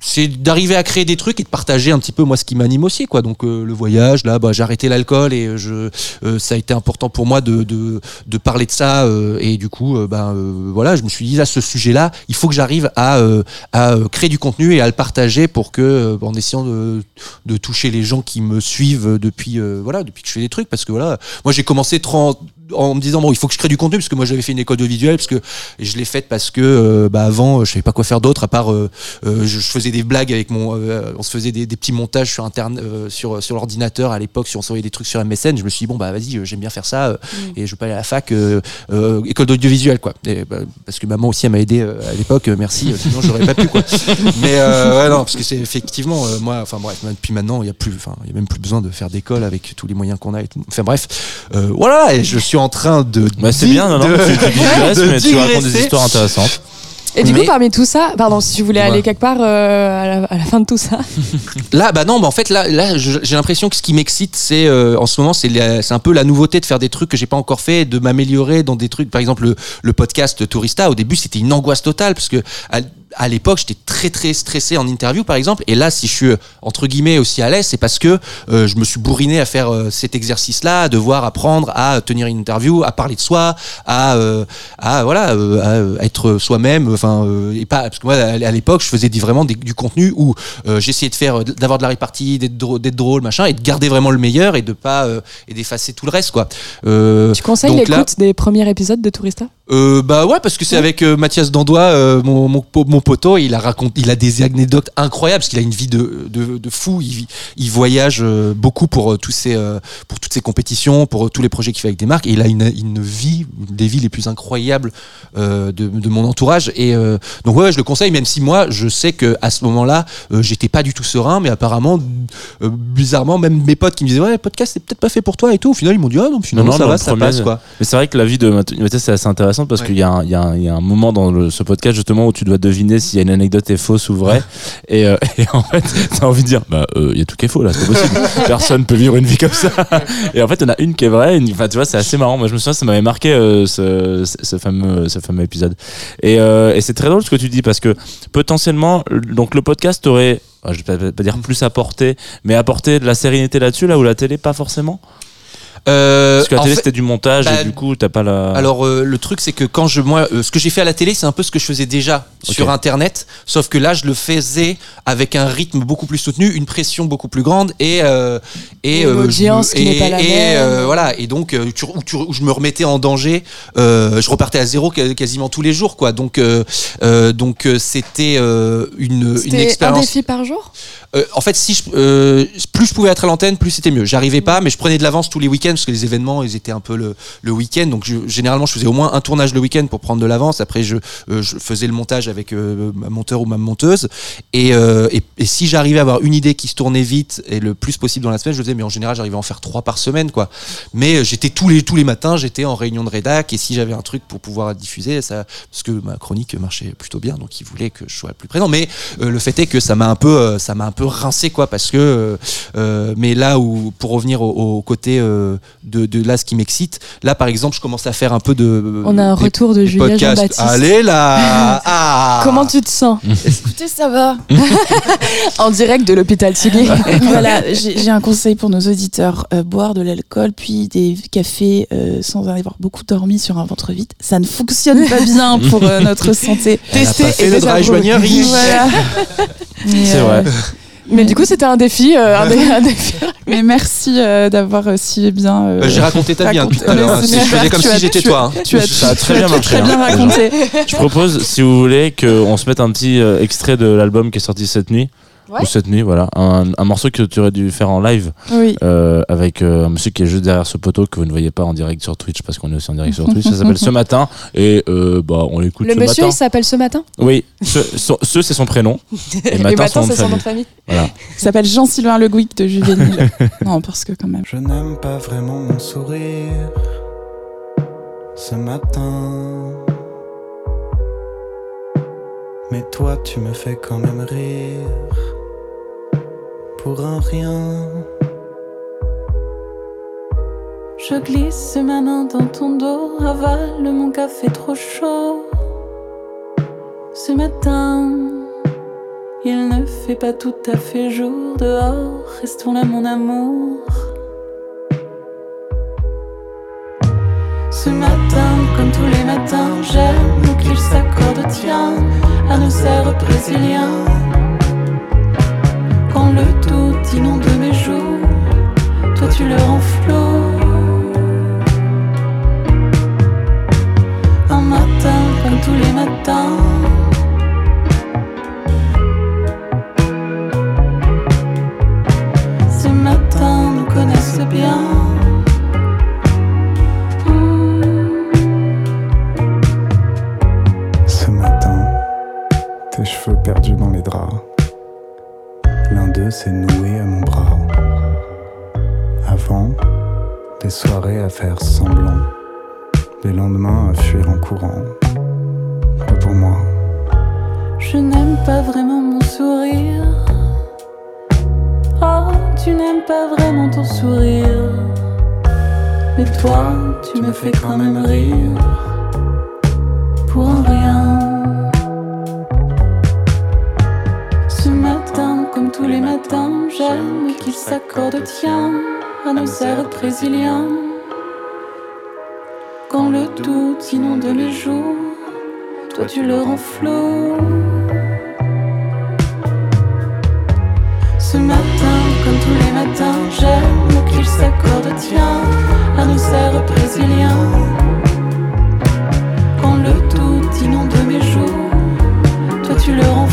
c'est d'arriver à créer des trucs et de partager un petit peu moi ce qui m'anime aussi quoi. Donc euh, le voyage là bah, j'ai arrêté l'alcool et euh, je euh, ça a été important pour moi de, de, de parler de ça euh, et du coup euh, ben euh, voilà je me suis dit à ce sujet là il faut que j'arrive à, à créer du contenu et à le partager pour que en essayant de, de toucher les gens qui me suivent depuis voilà depuis que je fais des trucs parce que voilà moi j'ai commencé 30 en me disant bon il faut que je crée du contenu parce que moi j'avais fait une école de visuel parce que je l'ai faite parce que euh, bah avant je savais pas quoi faire d'autre à part euh, euh, je, faisais des blagues avec mon euh, on se faisait des, des petits montages sur interne euh, sur sur l'ordinateur à l'époque si on s'envoyait des trucs sur MSN je me suis dit bon bah vas-y j'aime bien faire ça euh, et je veux pas aller à la fac euh, euh, école d'audiovisuel quoi. Et, bah, parce que maman aussi elle m'a aidé à l'époque merci sinon j'aurais pas pu quoi. Mais euh, ouais non parce que c'est effectivement euh, moi enfin bref depuis maintenant il y a plus enfin il y a même plus besoin de faire d'école avec tous les moyens qu'on a et tout. enfin bref voilà et je suis en train de Bah, c'est bien, non, non, de- tu, tu digresses, mais tu racontes des histoires intéressantes. Et du Mais- coup, parmi tout ça, pardon, si tu voulais Ouais. aller quelque part euh, à, la, à la fin de tout ça. Là, bah non, bah en fait, là, là j'ai l'impression que ce qui m'excite, c'est euh, en ce moment, c'est un peu la nouveauté de faire des trucs que j'ai pas encore fait, de m'améliorer dans des trucs. Par exemple, le, le podcast Tourista, au début, c'était une angoisse totale parce que à, à l'époque, j'étais très très stressé en interview, par exemple. Et là, si je suis euh, entre guillemets aussi à l'aise, c'est parce que euh, je me suis bourriné à faire euh, cet exercice-là, à devoir apprendre à tenir une interview, à parler de soi, à, euh, à voilà, à, être soi-même. Enfin, et pas parce que moi, à l'époque, je faisais vraiment des- du contenu où j'essayais de faire, d'avoir de la répartie, d'être drôle, machin, et de garder vraiment le meilleur et de pas et d'effacer tout le reste, quoi. Tu conseilles là- l'écoute des premiers épisodes de Tourista? Bah ouais parce que c'est avec Mathias Dandois mon, mon, mon poteau il a raconté il a des anecdotes incroyables parce qu'il a une vie de, de, de fou. Il, il voyage euh, beaucoup pour euh, tous ces euh, pour toutes ces compétitions pour tous les projets qu'il fait avec des marques. Et il a une, une vie une des vies les plus incroyables de, de mon entourage. Et donc ouais, ouais, je le conseille même si moi je sais que à ce moment là j'étais pas du tout serein mais apparemment bizarrement même mes potes qui me disaient ouais podcast c'est peut-être pas fait pour toi et tout. Au final ils m'ont dit ah non finalement ça dans va le ça passe quoi. Mais c'est vrai que la vie de Mathieu, c'est assez intéressant parce Ouais. qu'il y, a un- il y, y a un moment dans le- ce podcast justement où tu dois deviner si une anecdote est fausse ou vraie. et, euh, et en fait, t'as envie de dire, bah, euh, il y a tout qui est faux là, c'est pas possible. Personne peut vivre une vie comme ça. Et en fait, en a une qui est vraie. une- Enfin, tu vois, c'est assez marrant. Moi, je me souviens, ça m'avait marqué euh, ce, fameux, ce fameux épisode. Et, et c'est très drôle ce que tu dis parce que potentiellement, donc le podcast aurait, ah, je vais pas, pas dire plus apporté, mais apporté de la sérénité là-dessus, là où la télé pas forcément? Euh, Parce que la télé fait- c'était du montage bah, et du coup t'as pas la. Alors euh, le truc c'est que quand je moi euh, ce que j'ai fait à la télé c'est un peu ce que je faisais déjà sur internet sauf que là je le faisais avec un rythme beaucoup plus soutenu une pression beaucoup plus grande et euh, et euh, qui et- n'est pas la et, même. euh, voilà et donc euh, tu- où, tu- où je me remettais en danger euh, je repartais à zéro quasiment tous les jours quoi donc euh, euh, donc c'était euh, une une C'était un expérience défi par jour? Euh, en fait, si je, euh, plus je pouvais être à l'antenne, plus c'était mieux. J'arrivais pas, mais je prenais de l'avance tous les week-ends parce que les événements, ils étaient un peu le, week-end. Donc, généralement, je faisais au moins un tournage le week-end pour prendre de l'avance. Après, je, euh, faisais le montage avec euh, ma monteur ou ma monteuse. Et, euh, et, si j'arrivais à avoir une idée qui se tournait vite et le plus possible dans la semaine, je le faisais. Mais en général, j'arrivais à en faire trois par semaine, quoi. Mais j'étais tous les tous les matins, j'étais en réunion de rédac. Et si j'avais un truc pour pouvoir diffuser, ça, parce que ma chronique marchait plutôt bien, donc ils voulaient que je sois plus présent. Mais le fait est que ça m'a un peu, ça m'a un peu rincé, quoi, parce que. mais là où, pour revenir au, côté de, de là, ce qui m'excite, là, par exemple, je commence à faire un peu de. On a un des- retour de Julia. Jean-Baptiste. Allez là ah. Comment tu te sens Écoutez, ça va. En direct de l'hôpital Tsugi. voilà, j'ai un conseil pour nos auditeurs. Euh, boire de l'alcool, puis des cafés euh, sans avoir beaucoup dormi sur un ventre vide, ça ne fonctionne pas bien pour euh, notre santé. Dry désapprouver. January. Voilà. C'est vrai. Mais du coup, c'était un défi. euh, un, dé- un défi. Mais merci euh, d'avoir euh, si bien. euh, Euh, J'ai raconté ta vie hein, raconté- tout à l'heure. hein. Je faisais comme tu si j'étais tu toi. as- hein. Tu as, Ça a très bien marché, Très bien hein. raconté. Je propose, si vous voulez, qu'on se mette un petit extrait de l'album qui est sorti cette nuit. Ouais. Ou cette nuit, voilà. Un, un morceau que tu aurais dû faire en live Oui. euh, avec euh, un monsieur qui est juste derrière ce poteau que vous ne voyez pas en direct sur Twitch parce qu'on est aussi en direct sur Twitch. Ça s'appelle Ce Matin et euh, bah, on l'écoute Le ce monsieur, matin. il s'appelle ce matin? Oui, ce, c'est son prénom. Et Matin, nom de c'est son nom de famille. famille. Voilà. Il s'appelle Jean-Sylvain Le Gouic de Juvénile. non, parce que quand même. Je n'aime pas vraiment mon sourire ce matin. Mais toi, tu me fais quand même rire pour un rien. Je glisse ma main dans ton dos, avale mon café trop chaud. Ce matin, il ne fait pas tout à fait jour dehors, restons là mon amour. Ce matin, comme tous les matins, j'aime qu'il s'accorde tient à nos airs brésiliens. Quand le tout inonde mes joues, toi tu le rends. Un matin comme tous les matins. L'un d'eux s'est noué à mon bras. Avant, des soirées à faire semblant. Des lendemains à fuir en courant. Pas pour moi. Je n'aime pas vraiment mon sourire. Oh, tu n'aimes pas vraiment ton sourire. Mais toi, tu me fais quand même rire. Pour un rien. J'aime qu'il s'accorde tient à nos airs brésiliens. Quand le doute inonde les jours, toi tu le rends flot. Ce matin, comme tous les matins, j'aime qu'il s'accorde tient à nos airs brésiliens. Quand le doute inonde mes jours, toi tu le rends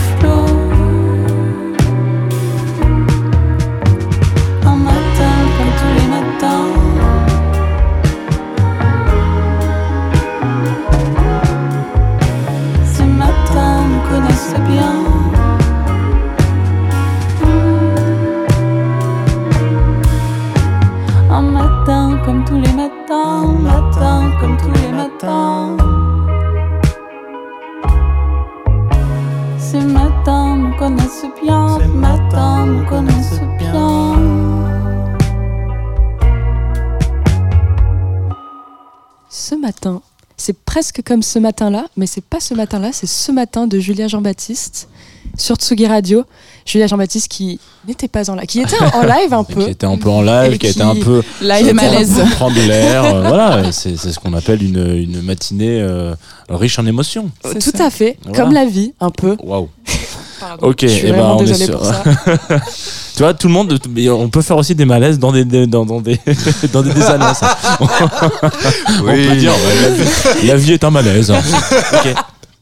Ce matin nous connaissent bien, ce matin nous connaissent bien. Ce matin, c'est presque comme ce matin-là, mais c'est pas ce matin-là, c'est ce matin de Julia Jean-Baptiste sur Tsugi Radio. Julia Jean-Baptiste qui n'était pas en live, qui était en live un Qui peu. était un peu en live, qui, était qui- un peu. Live qui malaise. Prendre l'air. euh, voilà, c'est ce qu'on appelle une, une matinée euh, riche en émotions. Euh, C'est Tout ça. à fait, Voilà. comme la vie, un peu. Waouh. Pardon. Ok, Je suis et ben vraiment on est ça. tu vois, tout le monde, on peut faire aussi des malaises dans des, des- dans, dans des, dans des, des annonces. On peut dire, ouais, la, vie, la vie est un malaise. Ok.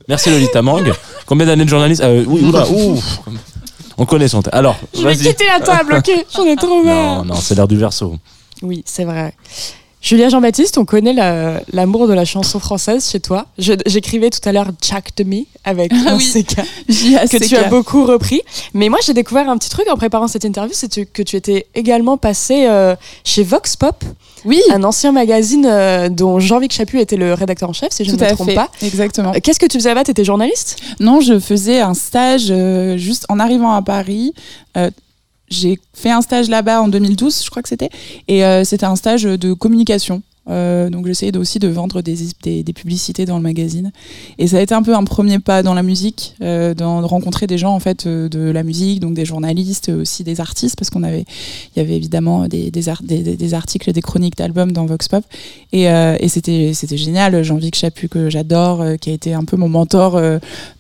Merci Lolita Mang. Combien d'années de journaliste euh, Oui, oula, ouf. On connaît son. ta- Alors, Je vais quitter la table, ok J'en ai trop marre. Non, non, c'est l'heure du verso. Oui, c'est vrai. Julia Jean-Baptiste, on connaît la- l'amour de la chanson française chez toi. J'écrivais tout à l'heure Jack de Me avec Ah oui. CK que tu as beaucoup repris. Mais moi, j'ai découvert un petit truc en préparant cette interview, c'est tu- que tu étais également passé euh, chez Vox Pop, Oui, un ancien magazine euh, dont Jean-Luc Chaput était le rédacteur en chef, si je tout ne me trompe fait. pas. Exactement. Euh, Qu'est-ce que tu faisais là-bas? T'étais journaliste? Non, je faisais un stage euh, juste en arrivant à Paris. J'ai fait un stage là-bas en 2012, je crois que c'était. Et euh, c'était un stage de communication, Euh, donc j'essayais aussi de vendre des, des, publicités dans le magazine. Et ça a été un peu un premier pas dans la musique, euh, dans, de rencontrer des gens en fait euh, de la musique, donc des journalistes, aussi des artistes, parce qu'on avait, y avait évidemment des, des, ar- des, articles, des chroniques d'albums dans Vox Pop. Et, et c'était, génial. Jean-Vic Chaput que j'adore, qui a été un peu mon mentor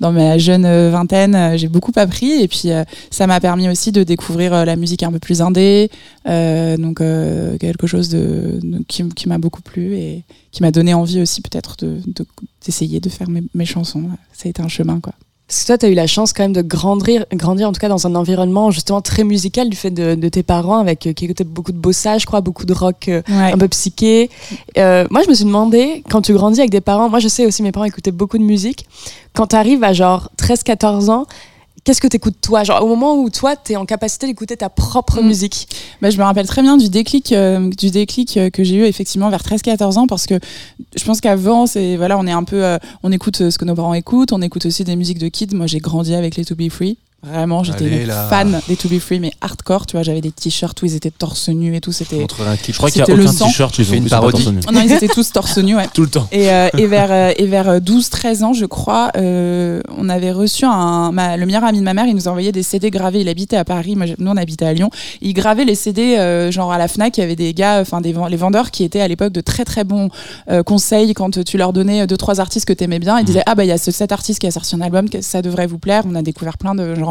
dans ma jeune vingtaine. J'ai beaucoup appris et puis ça m'a permis aussi de découvrir la musique un peu plus indé, donc quelque chose de, qui m'a beaucoup plu et qui m'a donné envie aussi peut-être de, de- d'essayer de faire mes, mes chansons. Ça a été un chemin quoi. Parce que toi, tu as eu la chance quand même de grandir, grandir en tout cas dans un environnement justement très musical du fait de, de tes parents avec euh, qui écoutaient beaucoup de bossa, je crois, beaucoup de rock euh, Ouais. un peu psyché. Euh, moi, je me suis demandé, quand tu grandis avec des parents, moi je sais aussi mes parents écoutaient beaucoup de musique, quand tu arrives à genre 13-14 ans, qu'est-ce que tu écoutes toi? Genre au moment où toi, tu es en capacité d'écouter ta propre Mm. musique. Bah, je me rappelle très bien du déclic, euh, du déclic euh, que j'ai eu effectivement vers 13-14 ans parce que je pense qu'avant, c'est voilà, on est un peu, euh, on écoute ce que nos parents écoutent, on écoute aussi des musiques de kids. Moi, j'ai grandi avec les To Be Free. Vraiment, j'étais une fan des To Be Free, mais hardcore. Tu vois, j'avais des t-shirts où ils étaient torse nu et tout. C'était. Je montrerai un clip. Je crois qu'il y a aucun t-shirt, ils Fait une parodie. torse nu. Oh non, ils étaient tous torse nu, ouais. Tout le temps. Et, euh, et vers, euh, et vers 12-13 ans, je crois, euh, on avait reçu un. ma- le meilleur ami de ma mère, il nous envoyait des CD gravés. Il habitait à Paris, moi, nous on habitait à Lyon. Il gravait les CD, euh, genre à la Fnac, il y avait des gars, enfin des les vendeurs qui étaient à l'époque de très très bons euh, conseils quand tu leur donnais deux trois artistes que t'aimais bien. Ils disaient ah bah il y a ce, cet artiste qui a sorti un album, ça devrait vous plaire. On a découvert plein de genre,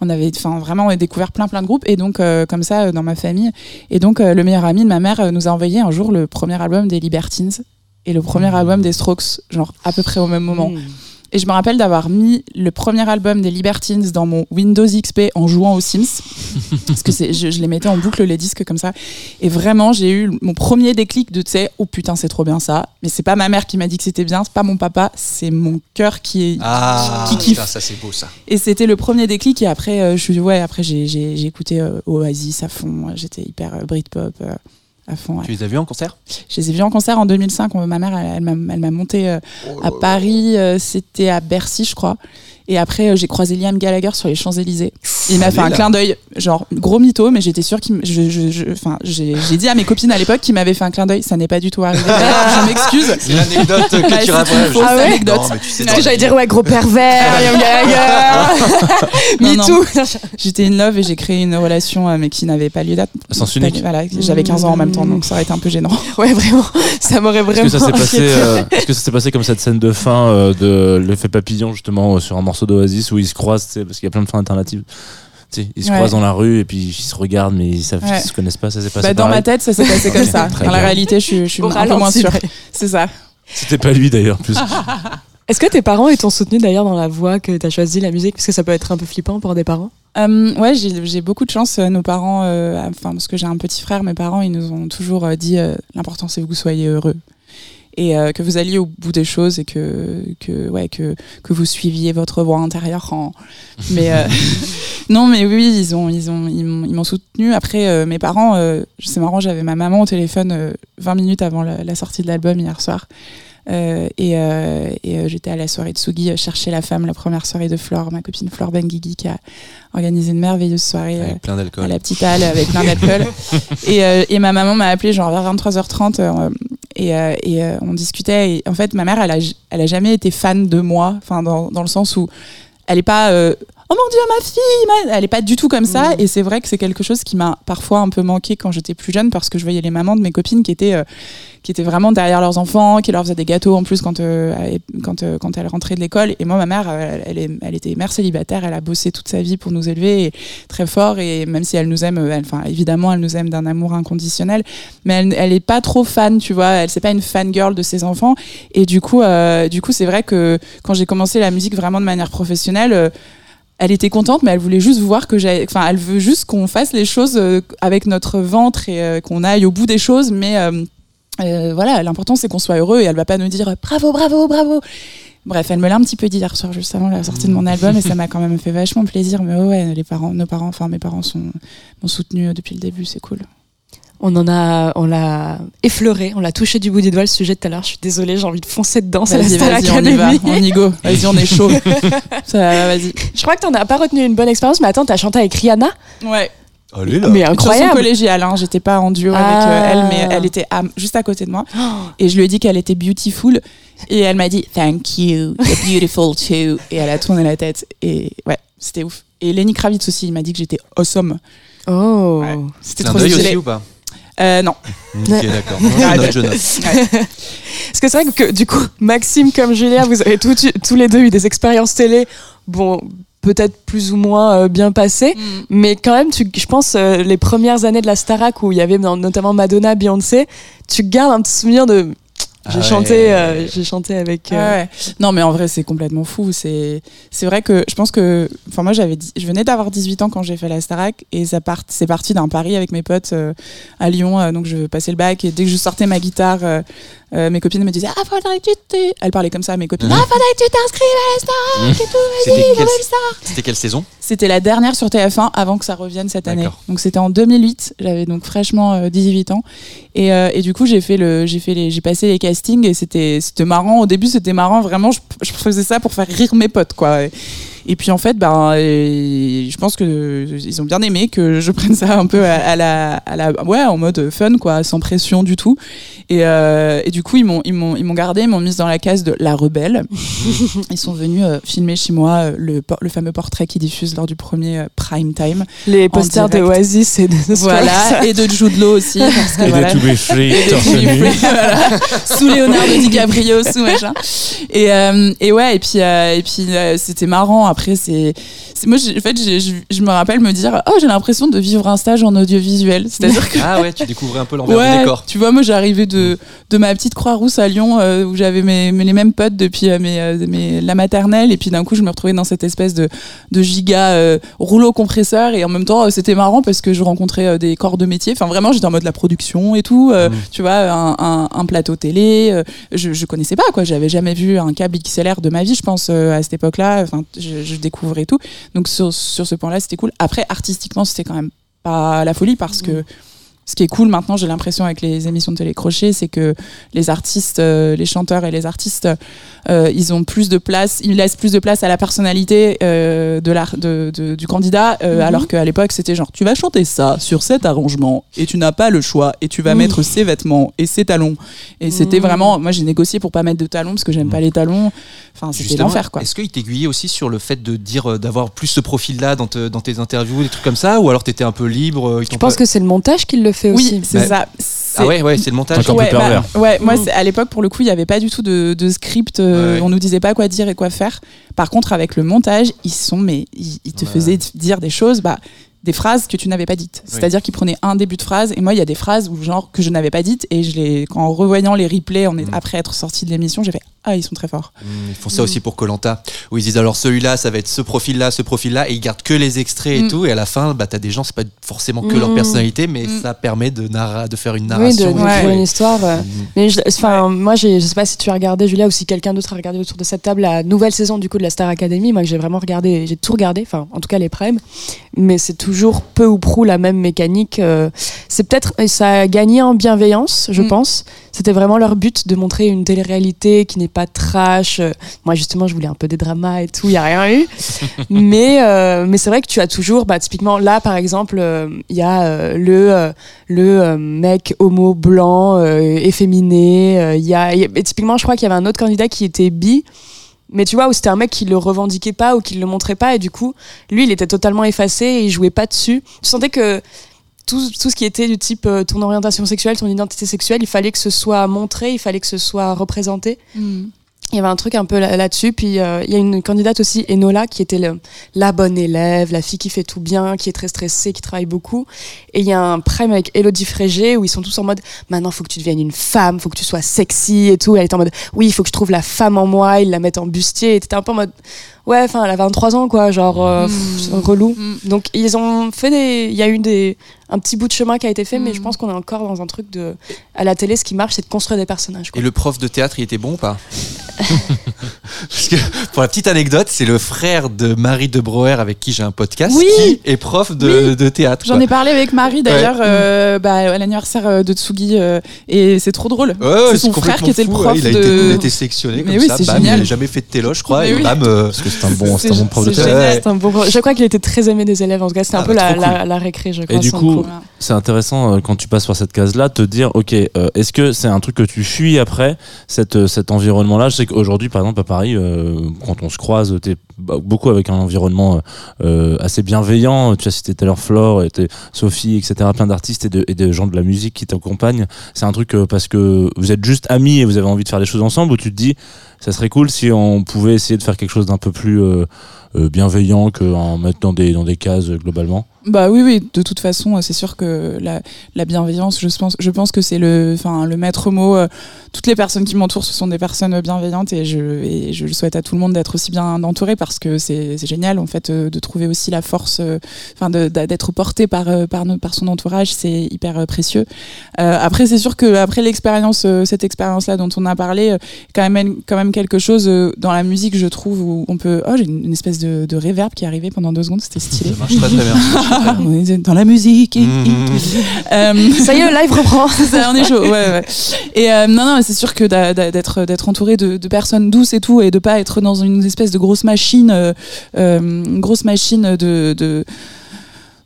on avait, enfin vraiment on a découvert plein plein de groupes et donc euh, comme ça euh, dans ma famille. Et donc euh, le meilleur ami de ma mère nous a envoyé un jour le premier album des Libertines et le premier album des Strokes, genre à peu près au même moment. Mm. Et je me rappelle d'avoir mis le premier album des Libertines dans mon Windows XP en jouant aux Sims. parce que je, je les mettais en boucle les disques comme ça. Et vraiment, j'ai eu mon premier déclic de, tu sais, oh putain, c'est trop bien ça. Mais c'est pas ma mère qui m'a dit que c'était bien, c'est pas mon papa, c'est mon cœur qui est. Ah, qui kiffe. putain, ça c'est beau ça. Et c'était le premier déclic. Et après, euh, je suis, ouais, après j'ai, j'ai, j'ai écouté euh, Oasis à fond. J'étais hyper euh, Britpop euh, à fond. ouais. Tu les as vus en concert? Je les ai vus en concert en 2005. On- Ma mère, elle, elle m'a, elle m'a monté euh, Oh à Paris. euh, c'était à Bercy, je crois. Et après, euh, j'ai croisé Liam Gallagher sur les Champs-Élysées. Il m'a fait un là. clin d'œil, genre gros mytho, mais j'étais sûre qu'il. me- Je, je, je- enfin, j'ai, j'ai dit à mes copines à l'époque qu'il m'avait fait un clin d'œil. Ça n'est pas du tout arrivé. je m'excuse. C'est l'anecdote que tu c'est racontes. une Ah ouais anecdote. Non, mais tu sais, Parce que j'allais dire ouais gros pervers, Liam Gallagher, too. J'étais in love et j'ai créé une relation, euh, mais qui n'avait pas lieu d'être. Sens unique. Voilà, j'avais 15 ans en même temps, donc ça aurait été un peu gênant. Ouais vraiment, ça m'aurait Est-ce vraiment. que ça s'est passé, inquiété. euh, est-ce que ça s'est passé comme cette scène de fin euh, de l'effet papillon justement euh, sur un morceau d'Oasis où ils se croisent, tu parce qu'il y a plein de fins alternatives. Tu ils se Ouais. croisent dans la rue et puis ils se regardent mais ils savent Ouais. ils se connaissent pas. Ça s'est passé Bah, dans pareil ma tête, ça s'est passé comme ça. Dans la réalité, je suis, je suis Au un peu moins sûre. C'est ça. C'était pas lui d'ailleurs. Plus. Est-ce que tes parents ils t'ont soutenu d'ailleurs dans la voie que t'as choisi la musique? Parce que ça peut être un peu flippant pour des parents. Euh, ouais, j'ai beaucoup de chance. euh, Nos parents, euh, enfin parce que j'ai un petit frère, mes parents, ils nous ont toujours euh, dit euh, l'important c'est que vous soyez heureux et euh, que vous alliez au bout des choses et que que ouais que que vous suiviez votre voix intérieure. En... Mais euh, non, mais oui, ils ont ils ont ils m'ont soutenu. Après, euh, mes parents, c'est marrant, j'avais ma maman au téléphone euh, 20 minutes avant la, la sortie de l'album hier soir. Euh, et euh, et euh, j'étais à la soirée de Sugi chercher la femme, la première soirée de Flore, ma copine Flore Benguigui qui a organisé une merveilleuse soirée Avec plein à d'alcool. la petite halle avec plein d'alcool. et, et ma maman m'a appelé genre vers 23h30 euh, et, euh, euh, on discutait. En fait, ma mère, elle a, jamais été fan de moi, enfin dans, dans le sens où elle est pas euh, oh mon dieu ma fille, ma- elle est pas du tout comme ça. Et c'est vrai que c'est quelque chose qui m'a parfois un peu manqué quand j'étais plus jeune parce que je voyais les mamans de mes copines qui étaient euh, qui étaient vraiment derrière leurs enfants, qui leur faisaient des gâteaux en plus quand euh, quand euh, quand elle rentrait de l'école. Et moi, ma mère, euh, elle, est, elle était mère célibataire, elle a bossé toute sa vie pour nous élever et très fort. Et même si elle nous aime, euh, elle- enfin évidemment, elle nous aime d'un amour inconditionnel, mais elle, elle est pas trop fan, tu vois. Elle c'est pas une fan girl de ses enfants. Et du coup, euh, du coup, c'est vrai que quand j'ai commencé la musique vraiment de manière professionnelle. Elle était contente, mais elle voulait juste voir que j'ai. Enfin, elle veut juste qu'on fasse les choses euh, avec notre ventre et euh, qu'on aille au bout des choses. Mais euh, euh, voilà, l'important c'est qu'on soit heureux et elle va pas nous dire bravo, bravo, bravo. Bref, elle me l'a un petit peu dit hier soir, juste avant la sortie de mon album, et ça m'a quand même fait vachement plaisir. Mais ouais, les parents, nos parents, enfin mes parents sont m'ont soutenu depuis le début, c'est cool. On en a, on l'a effleuré, on l'a touché du bout du doigt le sujet tout à l'heure. Je suis désolée, j'ai envie de foncer dedans. C'est la Vas-y, Star vas-y, on y va, Academy. on y go. Vas-y, on est chaud. ça, va, vas-y. Je crois que t'en as pas retenu une bonne expérience, mais attends, t'as chanté avec Rihanna Ouais. Allez là. Mais incroyable. collégiale, hein, j'étais pas en duo avec Ah. euh, elle, mais elle était à- juste à côté de moi. Et je lui ai dit qu'elle était beautiful. Et elle m'a dit Thank you, you're beautiful too. Et elle a tourné la tête. Et ouais, c'était ouf. Et Lenny Kravitz aussi, il m'a dit que j'étais awesome. Oh. Ouais, C'était trop stylé. aussi ou pas? Euh, non. Ok, d'accord. Je note, je note. Parce que c'est vrai que du coup, Maxime comme Julia, vous avez tout- tous les deux eu des expériences télé, bon, peut-être plus ou moins euh, bien passées, Mm. mais quand même, tu, je pense, euh, les premières années de la Starac où il y avait no- notamment Madonna, Beyoncé, tu gardes un petit souvenir de. J'ai Ah chanté, ouais. euh, j'ai chanté avec. euh, Ouais, ouais. Non, mais en vrai, c'est complètement fou. C'est, c'est vrai que je pense que, enfin, moi, j'avais, dit- je venais d'avoir 18 ans quand j'ai fait la Starac et ça part, c'est parti d'un pari avec mes potes euh, à Lyon. euh, donc, je passais le bac et dès que je sortais ma guitare, euh, mes copines me disaient Ah, faudrait que tu t'es. Elles parlaient comme ça à mes copines. Ah, faudrait que tu t'inscrives à la Starac et tout, vas-y, nouvelle star. C'était quelle saison? C'était la dernière sur TF1 avant que ça revienne cette année. Donc c'était en 2008. J'avais donc fraîchement euh, 18 ans. Et, euh, et du coup j'ai fait le, j'ai fait les, j'ai passé les castings et c'était, c'était marrant. Au début c'était marrant. Vraiment, je, je faisais ça pour faire rire mes potes quoi. Et, et puis en fait, ben, et je pense que ils ont bien aimé que je prenne ça un peu à, à la, à la, ouais, en mode fun quoi, sans pression du tout. Et, euh, et du coup ils m'ont, ils m'ont, ils m'ont gardé, ils m'ont mise dans la case de la rebelle. ils sont venus euh, filmer chez moi euh, le, le fameux portrait qui diffuse lors du premier euh, prime time. Les posters de. Oasis et de Voilà, et de Jude Law aussi. Parce que Et voilà. de To Be Free, Et de torse To Be nu. Free, voilà. sous Leonardo DiCaprio, sous machin. Et, euh, et ouais, et puis, euh, et puis euh, c'était marrant. Après, c'est. c'est- Moi, en fait, je, me rappelle me dire Oh, j'ai l'impression de vivre un stage en audiovisuel. C'est-à-dire que. Ah ouais, tu découvrais un peu l'envers du Ouais, décor. tu vois, moi j'arrivais de, de ma petite Croix-Rousse à Lyon euh, où j'avais mes, mes- les mêmes potes depuis euh, mes, euh, mes- la maternelle et puis d'un coup je me retrouvais dans cette espèce de, de giga euh, rouleau compresseur et en même temps c'était marrant parce que je rencontrais des corps de métier. Enfin vraiment j'étais en mode la production et tout, euh, tu vois, un, un- un plateau télé. je, je connaissais pas quoi, j'avais jamais vu un câble XLR de ma vie je pense à cette époque-là. Enfin je, je découvrais tout. Donc sur, sur ce point-là c'était cool. Après artistiquement c'était quand même pas la folie parce que ce qui est cool maintenant, j'ai l'impression avec les émissions de télécrochet, c'est que les artistes, euh, les chanteurs et les artistes, euh, ils ont plus de place, ils laissent plus de place à la personnalité euh, de l'art de, de- du candidat, euh, Mhm. alors qu'à l'époque c'était genre tu vas chanter ça sur cet arrangement et tu n'as pas le choix et tu vas Mhm. mettre ces vêtements et ces talons et c'était Mhm. vraiment, moi j'ai négocié pour pas mettre de talons parce que j'aime pas les talons, enfin c'était l'enfer quoi. Est-ce qu'il t'aiguillait aussi sur le fait de dire d'avoir plus ce profil-là dans, te- dans tes interviews, des trucs comme ça, ou alors t'étais un peu libre Je pense pas- que c'est le montage qui le fait aussi. Oui, c'est Bah, ça. Ah ouais, ouais, c'est le montage. Encore plus ouais, bah, ouais, moi Mm. c'est- à l'époque pour le coup il n'y avait pas du tout de, de script, euh, Ouais. on nous disait pas quoi dire et quoi faire. Par contre avec le montage ils sont mais ils, ils te Ouais. faisaient dire des choses bah des phrases que tu n'avais pas dites. C'est-à-dire qu'ils prenaient un début de phrase et moi il y a des phrases où genre que je n'avais pas dites et je les quand en revoyant les replays on est, Mm. après être sorti de l'émission j'ai fait ah ils sont très forts. Mmh, Ils font ça aussi pour Colanta, où ils disent alors celui-là, ça va être ce profil-là, ce profil-là, et ils gardent que les extraits et Mm. tout, et à la fin, bah, t'as des gens, c'est pas forcément que Mm. leur personnalité, mais Mm. ça permet de, narra- de faire une Oui, de, narration. de et créer tout, une histoire. euh. Mm. Mais je, enfin, moi, je sais pas si tu as regardé, Julia, ou si quelqu'un d'autre a regardé autour de cette table la nouvelle saison du coup de la Star Academy. Moi, j'ai vraiment regardé, j'ai tout regardé, enfin, en tout cas les primes. Mais c'est toujours peu ou prou la même mécanique. euh. C'est peut-être, et ça a gagné en bienveillance, je Mm. pense. C'était vraiment leur but de montrer une télé-réalité qui n'est pas trash. Euh, Moi, justement, je voulais un peu des dramas et tout. Il y a rien eu. mais euh, mais c'est vrai que tu as toujours, bah, typiquement là, par exemple, euh, il y a euh, le euh, le euh, mec homo blanc euh, efféminé. euh, Il y y a- et typiquement, je crois qu'il y avait un autre candidat qui était bi. Mais tu vois, où c'était un mec qui le revendiquait pas ou qui le montrait pas, et du coup, lui, il était totalement effacé et il jouait pas dessus. Tu sentais que tout, tout ce qui était du type euh, ton orientation sexuelle, ton identité sexuelle, il fallait que ce soit montré, il fallait que ce soit représenté. Il y avait un truc un peu là- là-dessus. Puis euh, il y a une candidate aussi, Enola, qui était le- la bonne élève, la fille qui fait tout bien, qui est très stressée, qui travaille beaucoup. Et il y a un prime avec Elodie Frégé où ils sont tous en mode maintenant faut que tu deviennes une femme, faut que tu sois sexy et tout. Elle était en mode oui, il faut que je trouve la femme en moi. Ils la mettent en bustier. Et t'étais un peu en mode ouais, enfin elle a 23 ans quoi, genre euh, pff, c'est relou. Mm. Donc ils ont fait des. Il y a eu des un petit bout de chemin qui a été fait, mais Mm. je pense qu'on est encore dans un truc de à la télé. Ce qui marche, c'est de construire des personnages. quoi. Et le prof de théâtre, il était bon ou pas? Parce que pour la petite anecdote, c'est le frère de Marie de Brouwer avec qui j'ai un podcast Oui qui est prof de, de théâtre. J'en ai parlé avec Marie d'ailleurs Ouais. euh, bah, à l'anniversaire euh, de Tsugi euh, et c'est trop drôle. Ouais, ouais, c'est son frère qui était le prof ouais, il, a de. été, il a été sélectionné Mais comme oui, ça. Bam, génial. Il n'a jamais fait de téloche, je crois. Mais et oui. bam, euh, Parce que c'est un bon, c'est un C'est bon prof de théâtre. génial, c'est un bon prof. Je crois qu'il était très aimé des élèves. En tout cas, c'était un Ah peu bah, la, cool. la, la récré, je crois. Et du coup, c'est intéressant euh, quand tu passes par cette case-là, te dire, ok, euh, est-ce que c'est un truc que tu fuis après cette, euh, cet environnement-là? Je sais qu'aujourd'hui, par exemple, à Paris, euh, quand on se croise, t'es beaucoup avec un environnement euh, assez bienveillant. Tu as cité tout à l'heure Flore, et Sophie, etc. Plein d'artistes et de, gens de la musique qui t'accompagnent. C'est un truc euh, parce que vous êtes juste amis et vous avez envie de faire des choses ensemble, ou tu te dis, ça serait cool si on pouvait essayer de faire quelque chose d'un peu plus euh, euh, bienveillant qu'en mettre dans des, dans des cases euh, globalement? Bah oui, oui, de toute façon, euh, c'est sûr que la, la bienveillance, je pense, je pense que c'est le, enfin, le maître mot. euh, Toutes les personnes qui m'entourent, ce sont des personnes bienveillantes et je, et je le souhaite à tout le monde d'être aussi bien entouré parce que c'est c'est génial, en fait, euh, de trouver aussi la force, enfin, d'être porté par, par, par son entourage, c'est hyper précieux. Euh, après, c'est sûr que après l'expérience, cette expérience-là dont on a parlé, quand même, quand même quelque chose dans la musique, je trouve, où on peut. Oh, j'ai une, une espèce de, de réverb qui est arrivé pendant deux secondes, c'était stylé. Ça marche très très bien. On est dans la musique. et- Euh, Ça y est, le live reprend. ça, on est chaud. Ouais, ouais. Et euh, non, non, c'est sûr que d'être d'être entouré de, de personnes douces et tout, et de pas être dans une espèce de grosse machine, euh, euh, grosse machine de de,